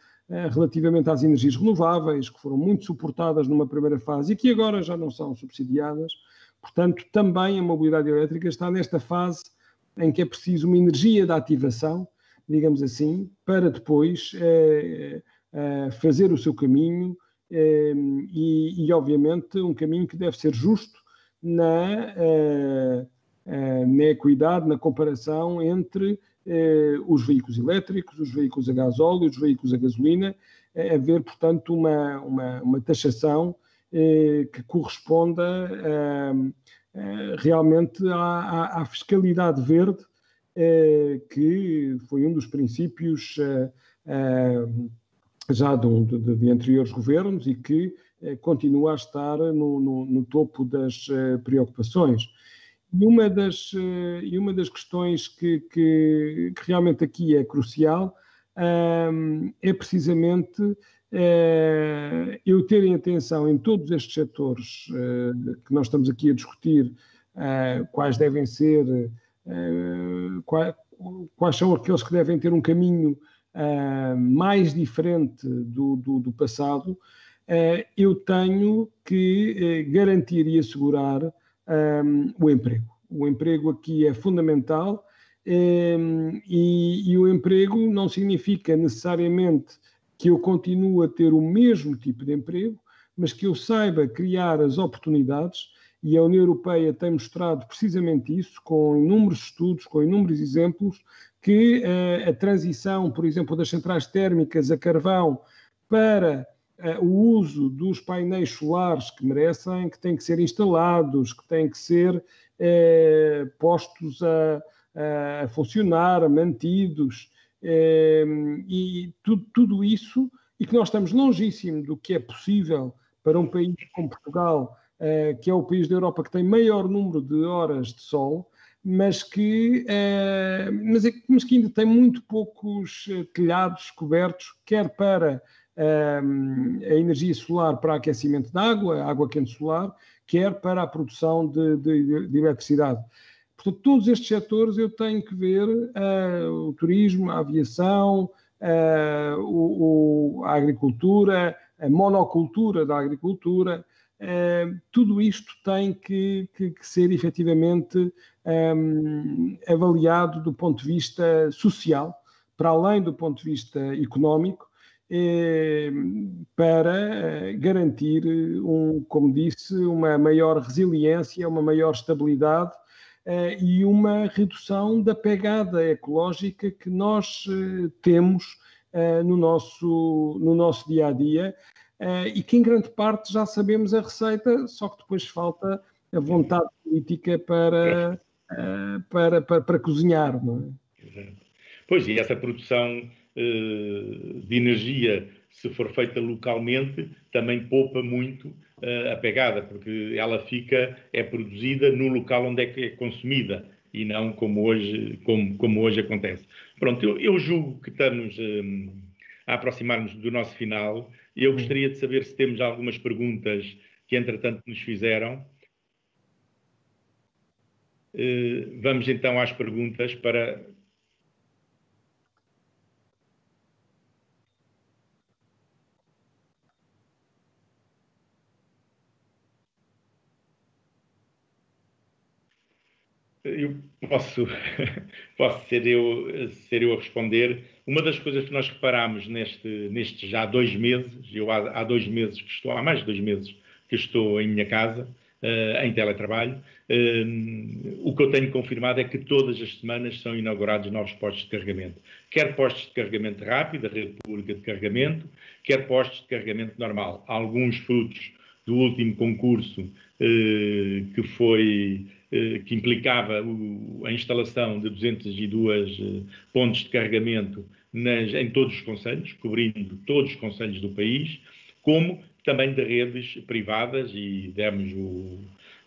relativamente às energias renováveis, que foram muito suportadas numa primeira fase e que agora já não são subsidiadas, portanto, também a mobilidade elétrica está nesta fase em que é preciso uma energia de ativação, digamos assim, para depois eh, eh, fazer o seu caminho eh, e, e, obviamente, um caminho que deve ser justo na, na equidade, na comparação entre os veículos elétricos, os veículos a gasóleo, os veículos a gasolina, haver, portanto, uma, uma, uma taxação que corresponda realmente à, à, fiscalidade verde, que foi um dos princípios já de, de, de, anteriores governos e que continua a estar no, no, no topo das preocupações. E uma das, e uma das questões que, que, que realmente aqui é crucial é precisamente eu ter em atenção em todos estes setores que nós estamos aqui a discutir, quais devem ser, quais, quais, são aqueles que devem ter um caminho mais diferente do, do, do passado, eu tenho que garantir e assegurar o emprego. O emprego aqui é fundamental e, e o emprego não significa necessariamente que eu continue a ter o mesmo tipo de emprego, mas que eu saiba criar as oportunidades, e a União Europeia tem mostrado precisamente isso, com inúmeros estudos, com inúmeros exemplos, que uh, a transição, por exemplo, das centrais térmicas a carvão para uh, o uso dos painéis solares que merecem, que têm que ser instalados, que têm que ser uh, postos a, a funcionar, mantidos, e tudo, tudo isso, e que nós estamos longíssimo do que é possível para um país como Portugal, eh, que é o país da Europa que tem maior número de horas de sol, mas que, eh, mas, é, mas que ainda tem muito poucos eh, telhados cobertos, quer para ehm, a energia solar para aquecimento de água, água quente solar, quer para a produção de, de, de eletricidade. Portanto, todos estes setores eu tenho que ver uh, o turismo, a aviação, o, o, a agricultura, a monocultura da agricultura, tudo isto tem que, que, que ser efetivamente um, avaliado do ponto de vista social, para além do ponto de vista económico, para garantir, um, como disse, uma maior resiliência, uma maior estabilidade e uma redução da pegada ecológica que nós temos no, nosso, no nosso dia a dia e que em grande parte já sabemos a receita, só que depois falta a vontade política para, para, para, para, cozinhar. Não é? Pois, e essa produção de energia, se for feita localmente, também poupa muito a pegada, porque ela fica, é produzida no local onde é que é consumida e não como hoje, como, como hoje acontece. Pronto, eu, eu julgo que estamos a aproximar-nos do nosso final eu gostaria de saber se temos algumas perguntas que entretanto nos fizeram. Uh, vamos então às perguntas para eu posso, posso ser, eu, ser eu a responder. Uma das coisas que nós reparámos neste, nestes já dois meses, eu há, há, dois meses que estou, há mais de dois meses que estou em minha casa, em teletrabalho. o que eu tenho confirmado é que todas as semanas são inaugurados novos postos de carregamento. Quer postos de carregamento rápido, a rede pública de carregamento, quer postos de carregamento normal. Alguns frutos do último concurso que foi que implicava a instalação de 202 pontos de carregamento nas, em todos os conselhos, cobrindo todos os conselhos do país, como também de redes privadas e demos o,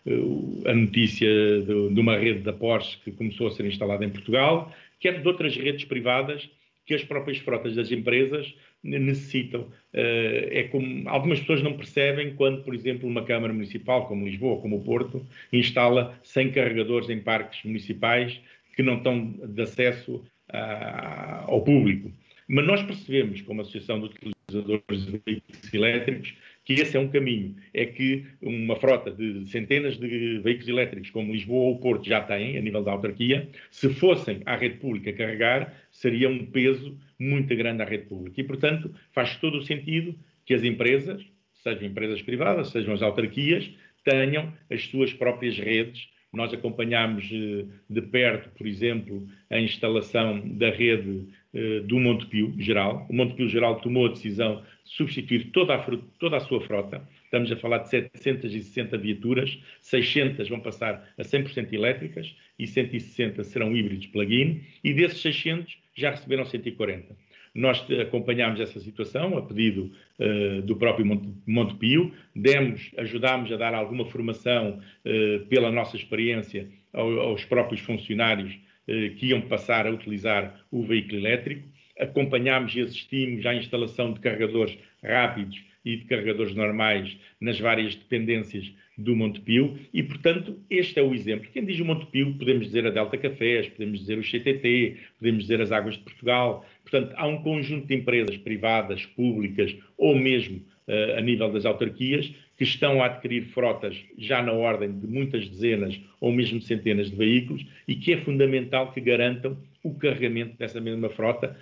o, a notícia de, de, uma rede da Porsche que começou a ser instalada em Portugal, quer de outras redes privadas que as próprias frotas das empresas necessitam. Uh, é como algumas pessoas não percebem quando, por exemplo, uma Câmara Municipal, como Lisboa, como o Porto, instala 100 carregadores em parques municipais que não estão de acesso a, ao público. Mas nós percebemos, como Associação de Utilizadores de Veículos Elétricos, que esse é um caminho. É que uma frota de centenas de veículos elétricos, como Lisboa ou Porto já têm, a nível da autarquia, se fossem à rede pública carregar, seria um peso muito grande à rede pública. E, portanto, faz todo o sentido que as empresas, sejam empresas privadas, sejam as autarquias, tenham as suas próprias redes nós acompanhámos eh, de perto, por exemplo, a instalação da rede eh, do Montepio Geral. O Montepio Geral tomou a decisão de substituir toda a, toda a sua frota. Estamos a falar de 760 viaturas, 600 vão passar a 100% elétricas e 160 serão híbridos plug-in, e desses 600 já receberam 140. Nós acompanhámos essa situação a pedido uh, do próprio Monte, Montepio, demos, ajudámos a dar alguma formação uh, pela nossa experiência ao, aos próprios funcionários uh, que iam passar a utilizar o veículo elétrico, acompanhámos e assistimos à instalação de carregadores rápidos e de carregadores normais nas várias dependências do Montepio e, portanto, este é o exemplo. Quem diz o Montepio, podemos dizer a Delta Cafés, podemos dizer o CTT, podemos dizer as Águas de Portugal. Portanto, há um conjunto de empresas privadas, públicas ou mesmo uh, a nível das autarquias que estão a adquirir frotas já na ordem de muitas dezenas ou mesmo centenas de veículos e que é fundamental que garantam o carregamento dessa mesma frota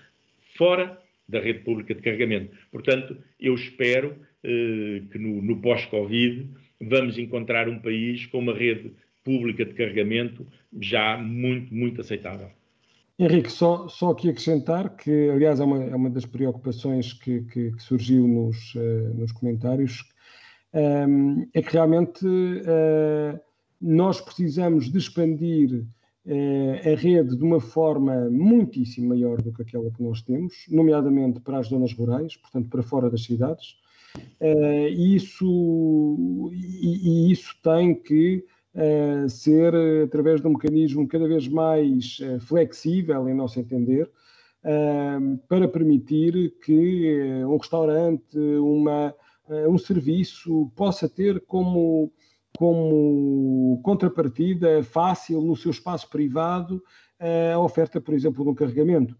fora da rede pública de carregamento. Portanto, eu espero uh, que no, no pós-Covid vamos encontrar um país com uma rede pública de carregamento já muito, muito aceitável. Henrique, só, só aqui acrescentar que, aliás, é uma, é uma das preocupações que, que, que surgiu nos, uh, nos comentários, um, ehm, é que realmente uh, nós precisamos de expandir a rede de uma forma muitíssimo maior do que aquela que nós temos, nomeadamente para as zonas rurais, portanto, para fora das cidades, Uh, isso, e, e, isso tem que uh, ser através de um mecanismo cada vez mais flexível, em nosso entender, para permitir que um restaurante, uma, um serviço possa ter como, como contrapartida fácil no seu espaço privado a oferta, por exemplo, de um carregamento.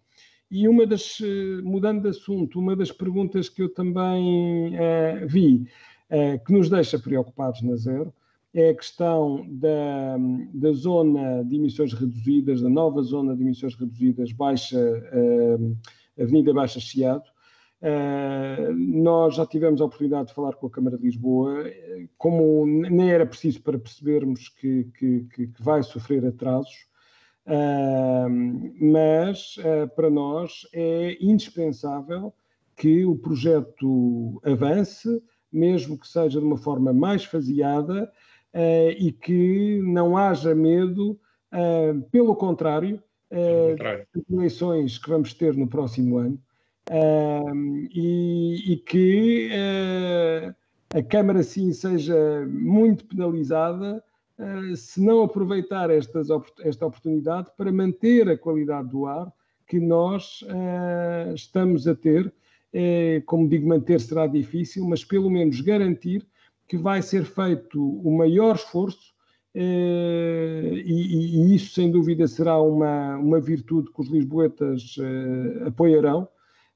E uma das, eh, mudando de assunto, uma das perguntas que eu também uh, vi, uh, que nos deixa preocupados na Zero, é a questão da, da zona de emissões reduzidas, da nova zona de emissões reduzidas, Baixa, uh, Avenida Baixa Chiado. Nós já tivemos a oportunidade de falar com a Câmara de Lisboa, como nem era preciso para percebermos que, que, que vai sofrer atrasos, Uh, mas uh, para nós é indispensável que o projeto avance, mesmo que seja de uma forma mais faseada uh, e que não haja medo, pelo contrário, das eleições que vamos ter no próximo ano e, e, que a Câmara sim seja muito penalizada eh, se não aproveitar estas, esta oportunidade para manter a qualidade do ar que nós uh, estamos a ter. É, como digo, manter será difícil, mas pelo menos garantir que vai ser feito o maior esforço e, e, isso, sem dúvida, será uma, uma virtude que os lisboetas apoiarão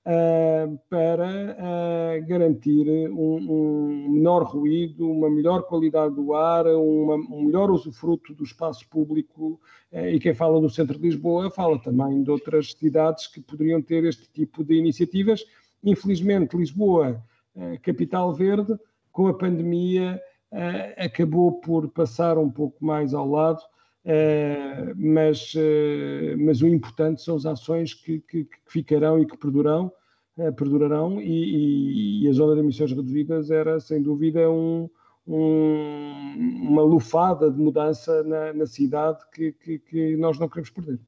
uh, para uh, garantir um, um, menor ruído, uma melhor qualidade do ar, uma, um melhor usufruto do espaço público. Uh, e quem fala do centro de Lisboa fala também de outras cidades que poderiam ter este tipo de iniciativas. Infelizmente, Lisboa, capital verde, com a pandemia, acabou por passar um pouco mais ao lado, mas, mas o importante são as ações que, que, que ficarão e que perdurarão, perdurarão e, e, e, a zona de emissões reduzidas era, sem dúvida, um, um, uma lufada de mudança na, na cidade que, que, que nós não queremos perder.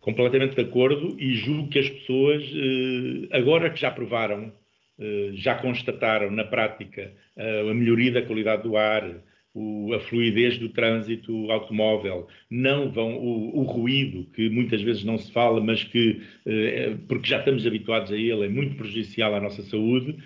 Completamente de acordo e julgo que as pessoas, eh, agora que já provaram, eh, já constataram na prática eh, a melhoria da qualidade do ar, a fluidez do trânsito automóvel, não vão o, o, ruído que muitas vezes não se fala, mas que porque já estamos habituados a ele é muito prejudicial à nossa saúde,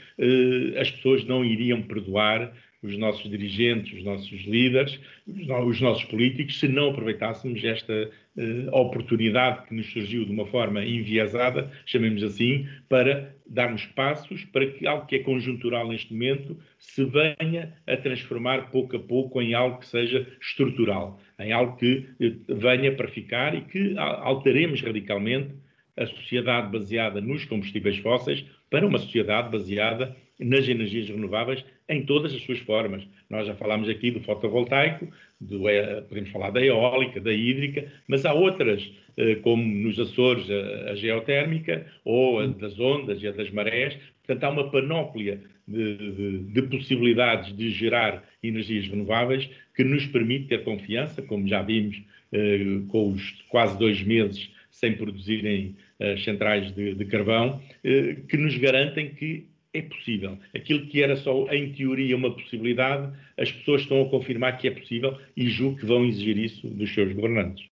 as pessoas não iriam perdoar os nossos dirigentes, os nossos líderes, os nossos políticos, se não aproveitássemos esta uh, oportunidade que nos surgiu de uma forma enviesada, chamemos assim, para darmos passos para que algo que é conjuntural neste momento se venha a transformar pouco a pouco em algo que seja estrutural, em algo que uh, venha para ficar e que alteremos radicalmente a sociedade baseada nos combustíveis fósseis para uma sociedade baseada nas energias renováveis em todas as suas formas. Nós já falámos aqui do fotovoltaico, do, podemos falar da eólica, da hídrica, mas há outras, eh, como nos Açores a, a geotérmica, ou a das ondas e a das marés. Portanto, há uma panóplia de, de, de, possibilidades de gerar energias renováveis que nos permite ter confiança, como já vimos eh, com os quase dois meses sem produzirem as centrais de, de carvão, eh, que nos garantem que é possível. Aquilo que era só, em teoria, uma possibilidade, as pessoas estão a confirmar que é possível e julgo que vão exigir isso dos seus governantes.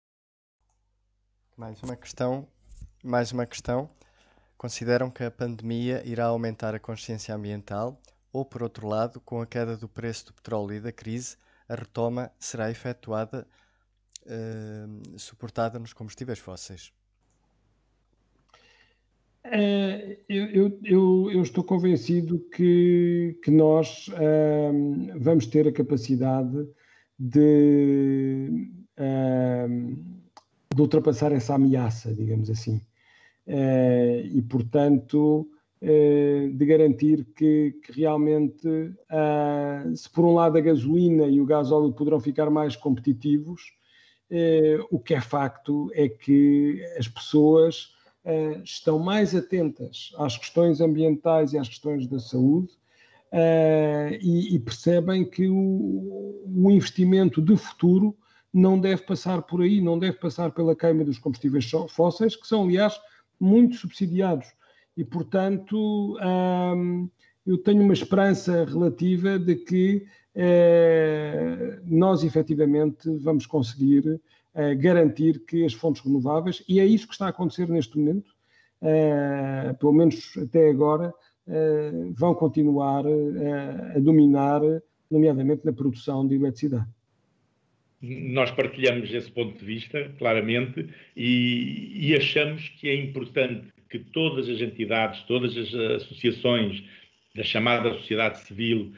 Mais uma questão. Mais uma questão. Consideram que a pandemia irá aumentar a consciência ambiental ou, por outro lado, com a queda do preço do petróleo e da crise, a retoma será efetuada, uh, suportada nos combustíveis fósseis? É, eu, eu, eu, estou convencido que, que nós vamos ter a capacidade de, de ultrapassar essa ameaça, digamos assim. Uh, e, portanto, uh, de garantir que, que realmente, uh, se por um lado a gasolina e o gás óleo poderão ficar mais competitivos, o que é facto é que as pessoas uh, estão mais atentas às questões ambientais e às questões da saúde uh, e, e, percebem que o, o, investimento de futuro não deve passar por aí, não deve passar pela queima dos combustíveis fósseis, que são, aliás, muito subsidiados. E, portanto, um, eu tenho uma esperança relativa de que eh, nós efetivamente vamos conseguir garantir que as fontes renováveis, e é isso que está a acontecer neste momento, uh, pelo menos até agora, uh, vão continuar a dominar, nomeadamente na produção de eletricidade. Nós partilhamos esse ponto de vista, claramente, e, e achamos que é importante que todas as entidades, todas as associações da chamada sociedade civil,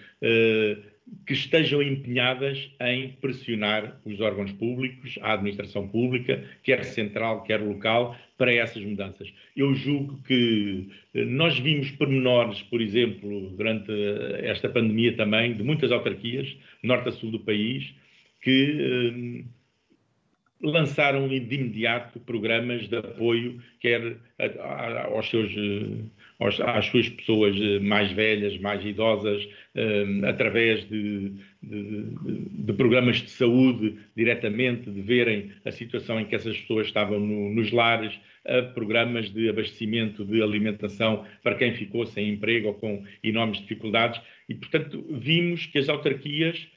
que estejam empenhadas em pressionar os órgãos públicos, a administração pública, quer central, quer local, para essas mudanças. Eu julgo que eh, nós vimos pormenores, por exemplo, durante eh, esta pandemia também, de muitas autarquias, norte a sul do país, que eh, lançaram de imediato programas de apoio, quer aos seus, eh, aos, às suas pessoas eh, mais velhas, mais idosas, eh, através de, de, de, programas de saúde diretamente, de verem a situação em que essas pessoas estavam no, nos lares, a programas de abastecimento de alimentação para quem ficou sem emprego ou com enormes dificuldades. E, portanto, vimos que as autarquias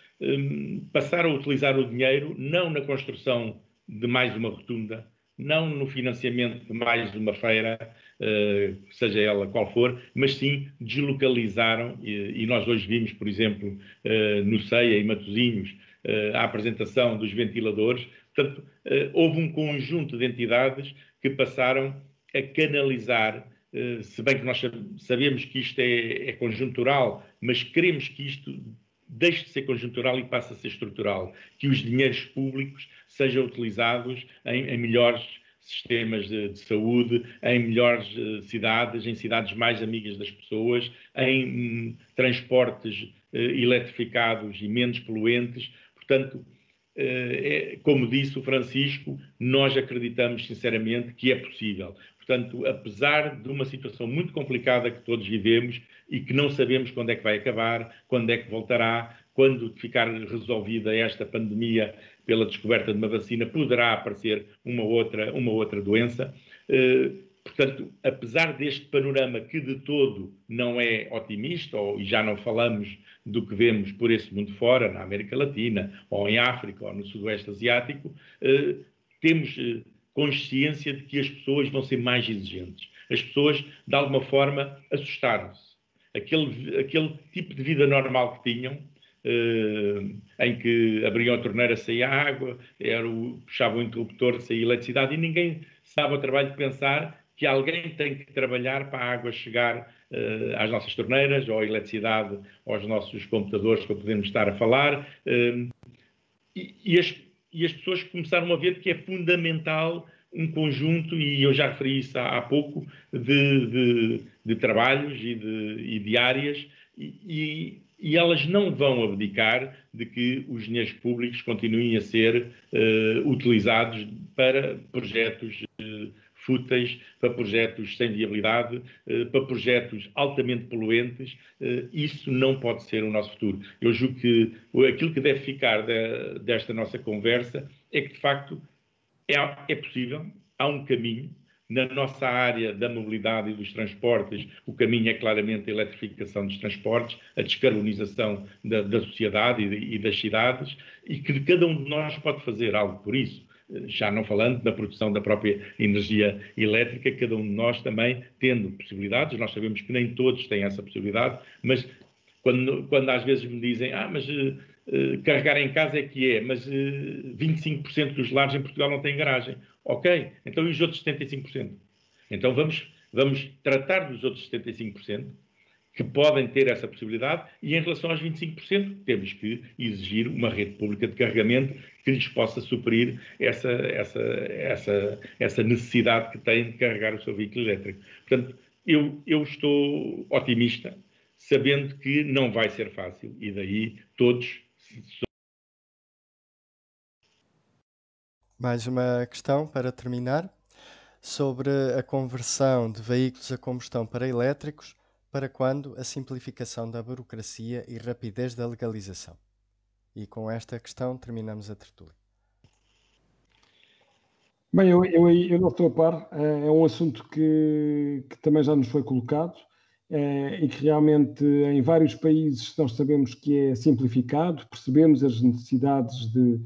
passaram a utilizar o dinheiro não na construção de mais uma rotunda, não no financiamento de mais uma feira, uh, seja ela qual for, mas sim deslocalizaram, e, nós hoje vimos, por exemplo, uh, no CEIA e Matosinhos, uh, a apresentação dos ventiladores. Portanto, houve um conjunto de entidades que passaram a canalizar, se bem que nós sabemos que isto é, é conjuntural, mas queremos que isto deixe de ser conjuntural e passe a ser estrutural, que os dinheiros públicos sejam utilizados em, em melhores sistemas de, de, saúde, em melhores uh, cidades, em cidades mais amigas das pessoas, em um, transportes eletrificados e menos poluentes. Portanto, é, como disse o Francisco, nós acreditamos sinceramente que é possível. Portanto, apesar de uma situação muito complicada que todos vivemos e que não sabemos quando é que vai acabar, quando é que voltará, quando ficar resolvida esta pandemia pela descoberta de uma vacina, poderá aparecer uma outra, uma outra doença. Eh, portanto, apesar deste panorama que de todo não é otimista, ou, e já não falamos do que vemos por esse mundo fora, na América Latina, ou em África, ou no Sudoeste Asiático, eh, temos eh, consciência de que as pessoas vão ser mais exigentes. As pessoas, de alguma forma, assustaram-se. Aquele, aquele tipo de vida normal que tinham, Uh, em que abriam a torneira, saía água, era o, puxavam o interruptor, saía eletricidade, e ninguém sabe o trabalho de pensar que alguém tem que trabalhar para a água chegar uh, às nossas torneiras, ou a eletricidade aos nossos computadores, para podermos estar a falar. Uh, e, e, as, e, as, pessoas começaram a ver que é fundamental um conjunto, e eu já referi isso há, há pouco, de, de, de, trabalhos e de, e de áreas, e, e, elas não vão abdicar de que os dinheiros públicos continuem a ser uh, utilizados para projetos fúteis, para projetos sem viabilidade, uh, para projetos altamente poluentes. isso não pode ser o nosso futuro. Eu julgo que aquilo que deve ficar de, desta nossa conversa é que, de facto, é, é possível, há um caminho. Na nossa área da mobilidade e dos transportes, o caminho é claramente a eletrificação dos transportes, a descarbonização da, da sociedade e, e das cidades, e que cada um de nós pode fazer algo por isso já não falando da produção da própria energia elétrica, cada um de nós também tendo possibilidades, nós sabemos que nem todos têm essa possibilidade, mas quando, quando às vezes me dizem, ah, mas uh, carregar em casa é que é, mas uh, eh, 25% dos lares em Portugal não têm garagem. Ok, então e os outros 75%? Então vamos, vamos tratar dos outros 75%, que podem ter essa possibilidade, e em relação aos 25%, temos que exigir uma rede pública de carregamento que lhes possa suprir essa, essa, essa, essa necessidade que têm de carregar o seu veículo elétrico. Portanto, eu, eu estou otimista, sabendo que não vai ser fácil, e daí todos. Mais uma questão para terminar sobre a conversão de veículos a combustão para elétricos para quando a simplificação da burocracia e rapidez da legalização? E com esta questão terminamos a tertúlia. Bem, eu, eu, eu não estou a par, é, é um assunto que, que também já nos foi colocado é, e que realmente em vários países nós sabemos que é simplificado, percebemos as necessidades de,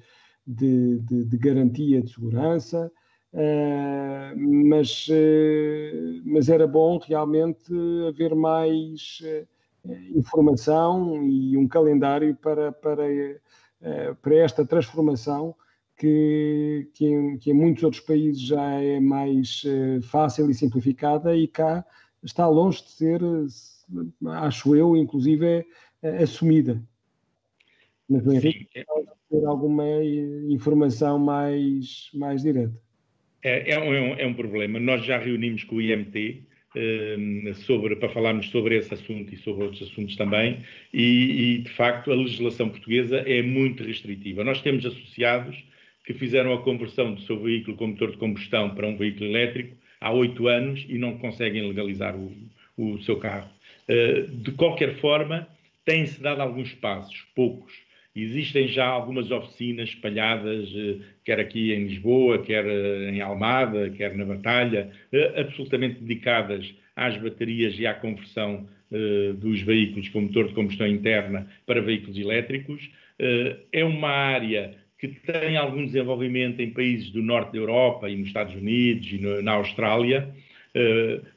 de, de, de garantia de segurança, Uh, mas, uh, mas era bom realmente haver mais uh, informação e um calendário para, para, para esta transformação que, que em, que, em, muitos outros países já é mais fácil e simplificada e cá está longe de ser, acho eu, inclusive é, assumida. Mas, é ter alguma informação mais, mais direta. É, é, um, é um problema. Nós já reunimos com o IMT um, sobre, para falarmos sobre esse assunto e sobre outros assuntos também, e, e, de facto a legislação portuguesa é muito restritiva. Nós temos associados que fizeram a conversão do seu veículo com motor de combustão para um veículo elétrico há oito anos e não conseguem legalizar o, o seu carro. Uh, de qualquer forma, têm-se dado alguns passos, poucos, Existem já algumas oficinas espalhadas, eh, quer aqui em Lisboa, quer eh, em Almada, quer na Batalha, eh, absolutamente dedicadas às baterias e à conversão dos veículos com motor de combustão interna para veículos elétricos. É uma área que tem algum desenvolvimento em países do norte da Europa e nos Estados Unidos e na Austrália,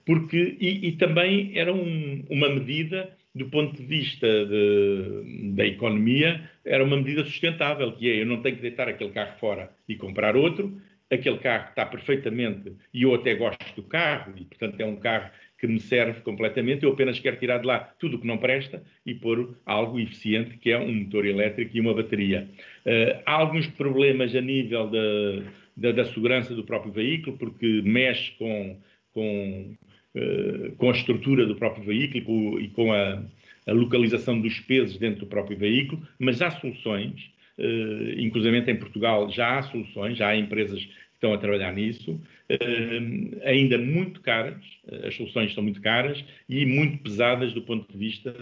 porque, e, e também era um, uma medida do ponto de vista de, da economia, era uma medida sustentável, que é eu não tenho que deitar aquele carro fora e comprar outro, aquele carro está perfeitamente, e eu até gosto do carro, e portanto é um carro que me serve completamente, eu apenas quero tirar de lá tudo o que não presta e pôr algo eficiente, que é um motor elétrico e uma bateria. Uh, há alguns problemas a nível da, da, da, segurança do próprio veículo, porque mexe com, com eh, com a estrutura do próprio veículo e com a, a localização dos pesos dentro do próprio veículo, mas há soluções, uh, inclusive em Portugal já há soluções, já há empresas que estão a trabalhar nisso, uh, ainda muito caras, as soluções são muito caras e muito pesadas do ponto de vista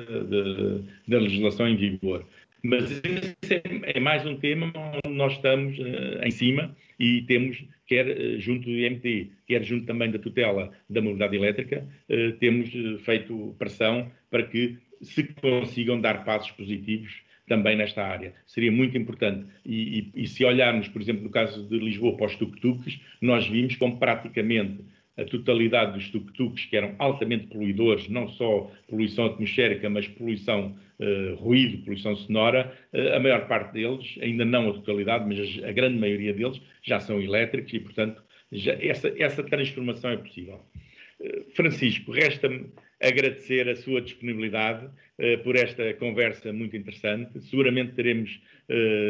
da legislação em vigor. Mas esse é, é mais um tema onde nós estamos uh, em cima e temos, quer uh, junto do IMT, quer junto também da tutela da mobilidade elétrica, temos feito pressão para que se consigam dar passos positivos também nesta área. Seria muito importante. E, e, e se olharmos, por exemplo, no caso de Lisboa para os tuk-tuks, nós vimos como praticamente a totalidade dos tuk-tuks, que eram altamente poluidores, não só poluição atmosférica, mas poluição uh, ruído, poluição sonora, uh, a maior parte deles, ainda não a totalidade, mas a grande maioria deles, já são elétricos e, portanto, já, essa, essa transformação é possível. Uh, Francisco, resta-me agradecer a sua disponibilidade por esta conversa muito interessante. Seguramente teremos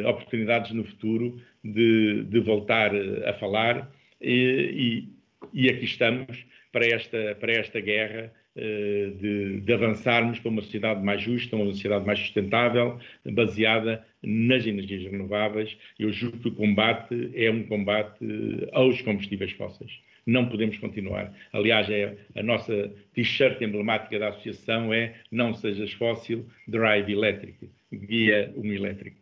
oportunidades no futuro de, de voltar a falar e, e aqui estamos para esta, para esta guerra uh, de, de, avançarmos para uma sociedade mais justa, uma sociedade mais sustentável, baseada nas energias renováveis. Eu julgo que o combate é um combate aos combustíveis fósseis. Não podemos continuar. Aliás, é a nossa t-shirt emblemática da associação é não sejas fóssil, drive elétrico, guia um elétrico.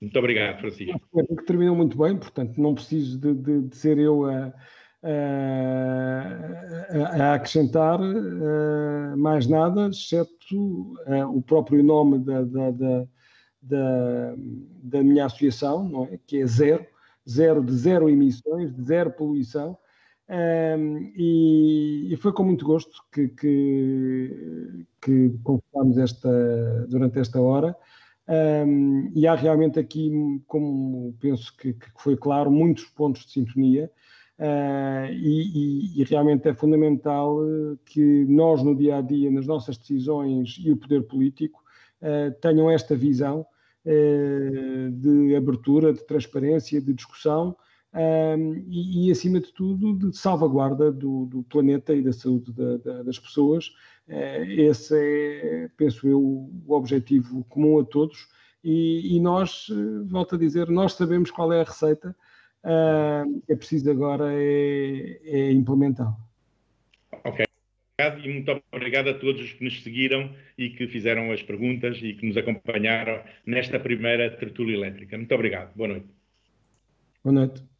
Muito obrigado, Francisco. Que terminou muito bem, portanto, não preciso de, de, de ser eu a a acrescentar mais nada, exceto o próprio nome da, da, da, da, minha associação, é? que é zero, zero de zero emissões, de zero poluição, um, e, e, foi com muito gosto que, que, que conversámos esta, durante esta hora. Um, e há realmente aqui, como penso que, que, foi claro, muitos pontos de sintonia. Uh, e, e, realmente é fundamental eh, que nós, no dia a dia, nas nossas decisões e o poder político, uh, tenham esta visão uh, de abertura, de transparência, de discussão e, e, acima de tudo, de salvaguarda do, do planeta e da saúde da, da, das pessoas. esse é, penso eu, o objetivo comum a todos. E, e nós, volto a dizer, nós sabemos qual é a receita uh, é preciso agora é, é implementá-lo. Ok. E muito obrigado a todos os que nos seguiram e que fizeram as perguntas e que nos acompanharam nesta primeira tertúlia elétrica. Muito obrigado. Boa noite. Boa noite.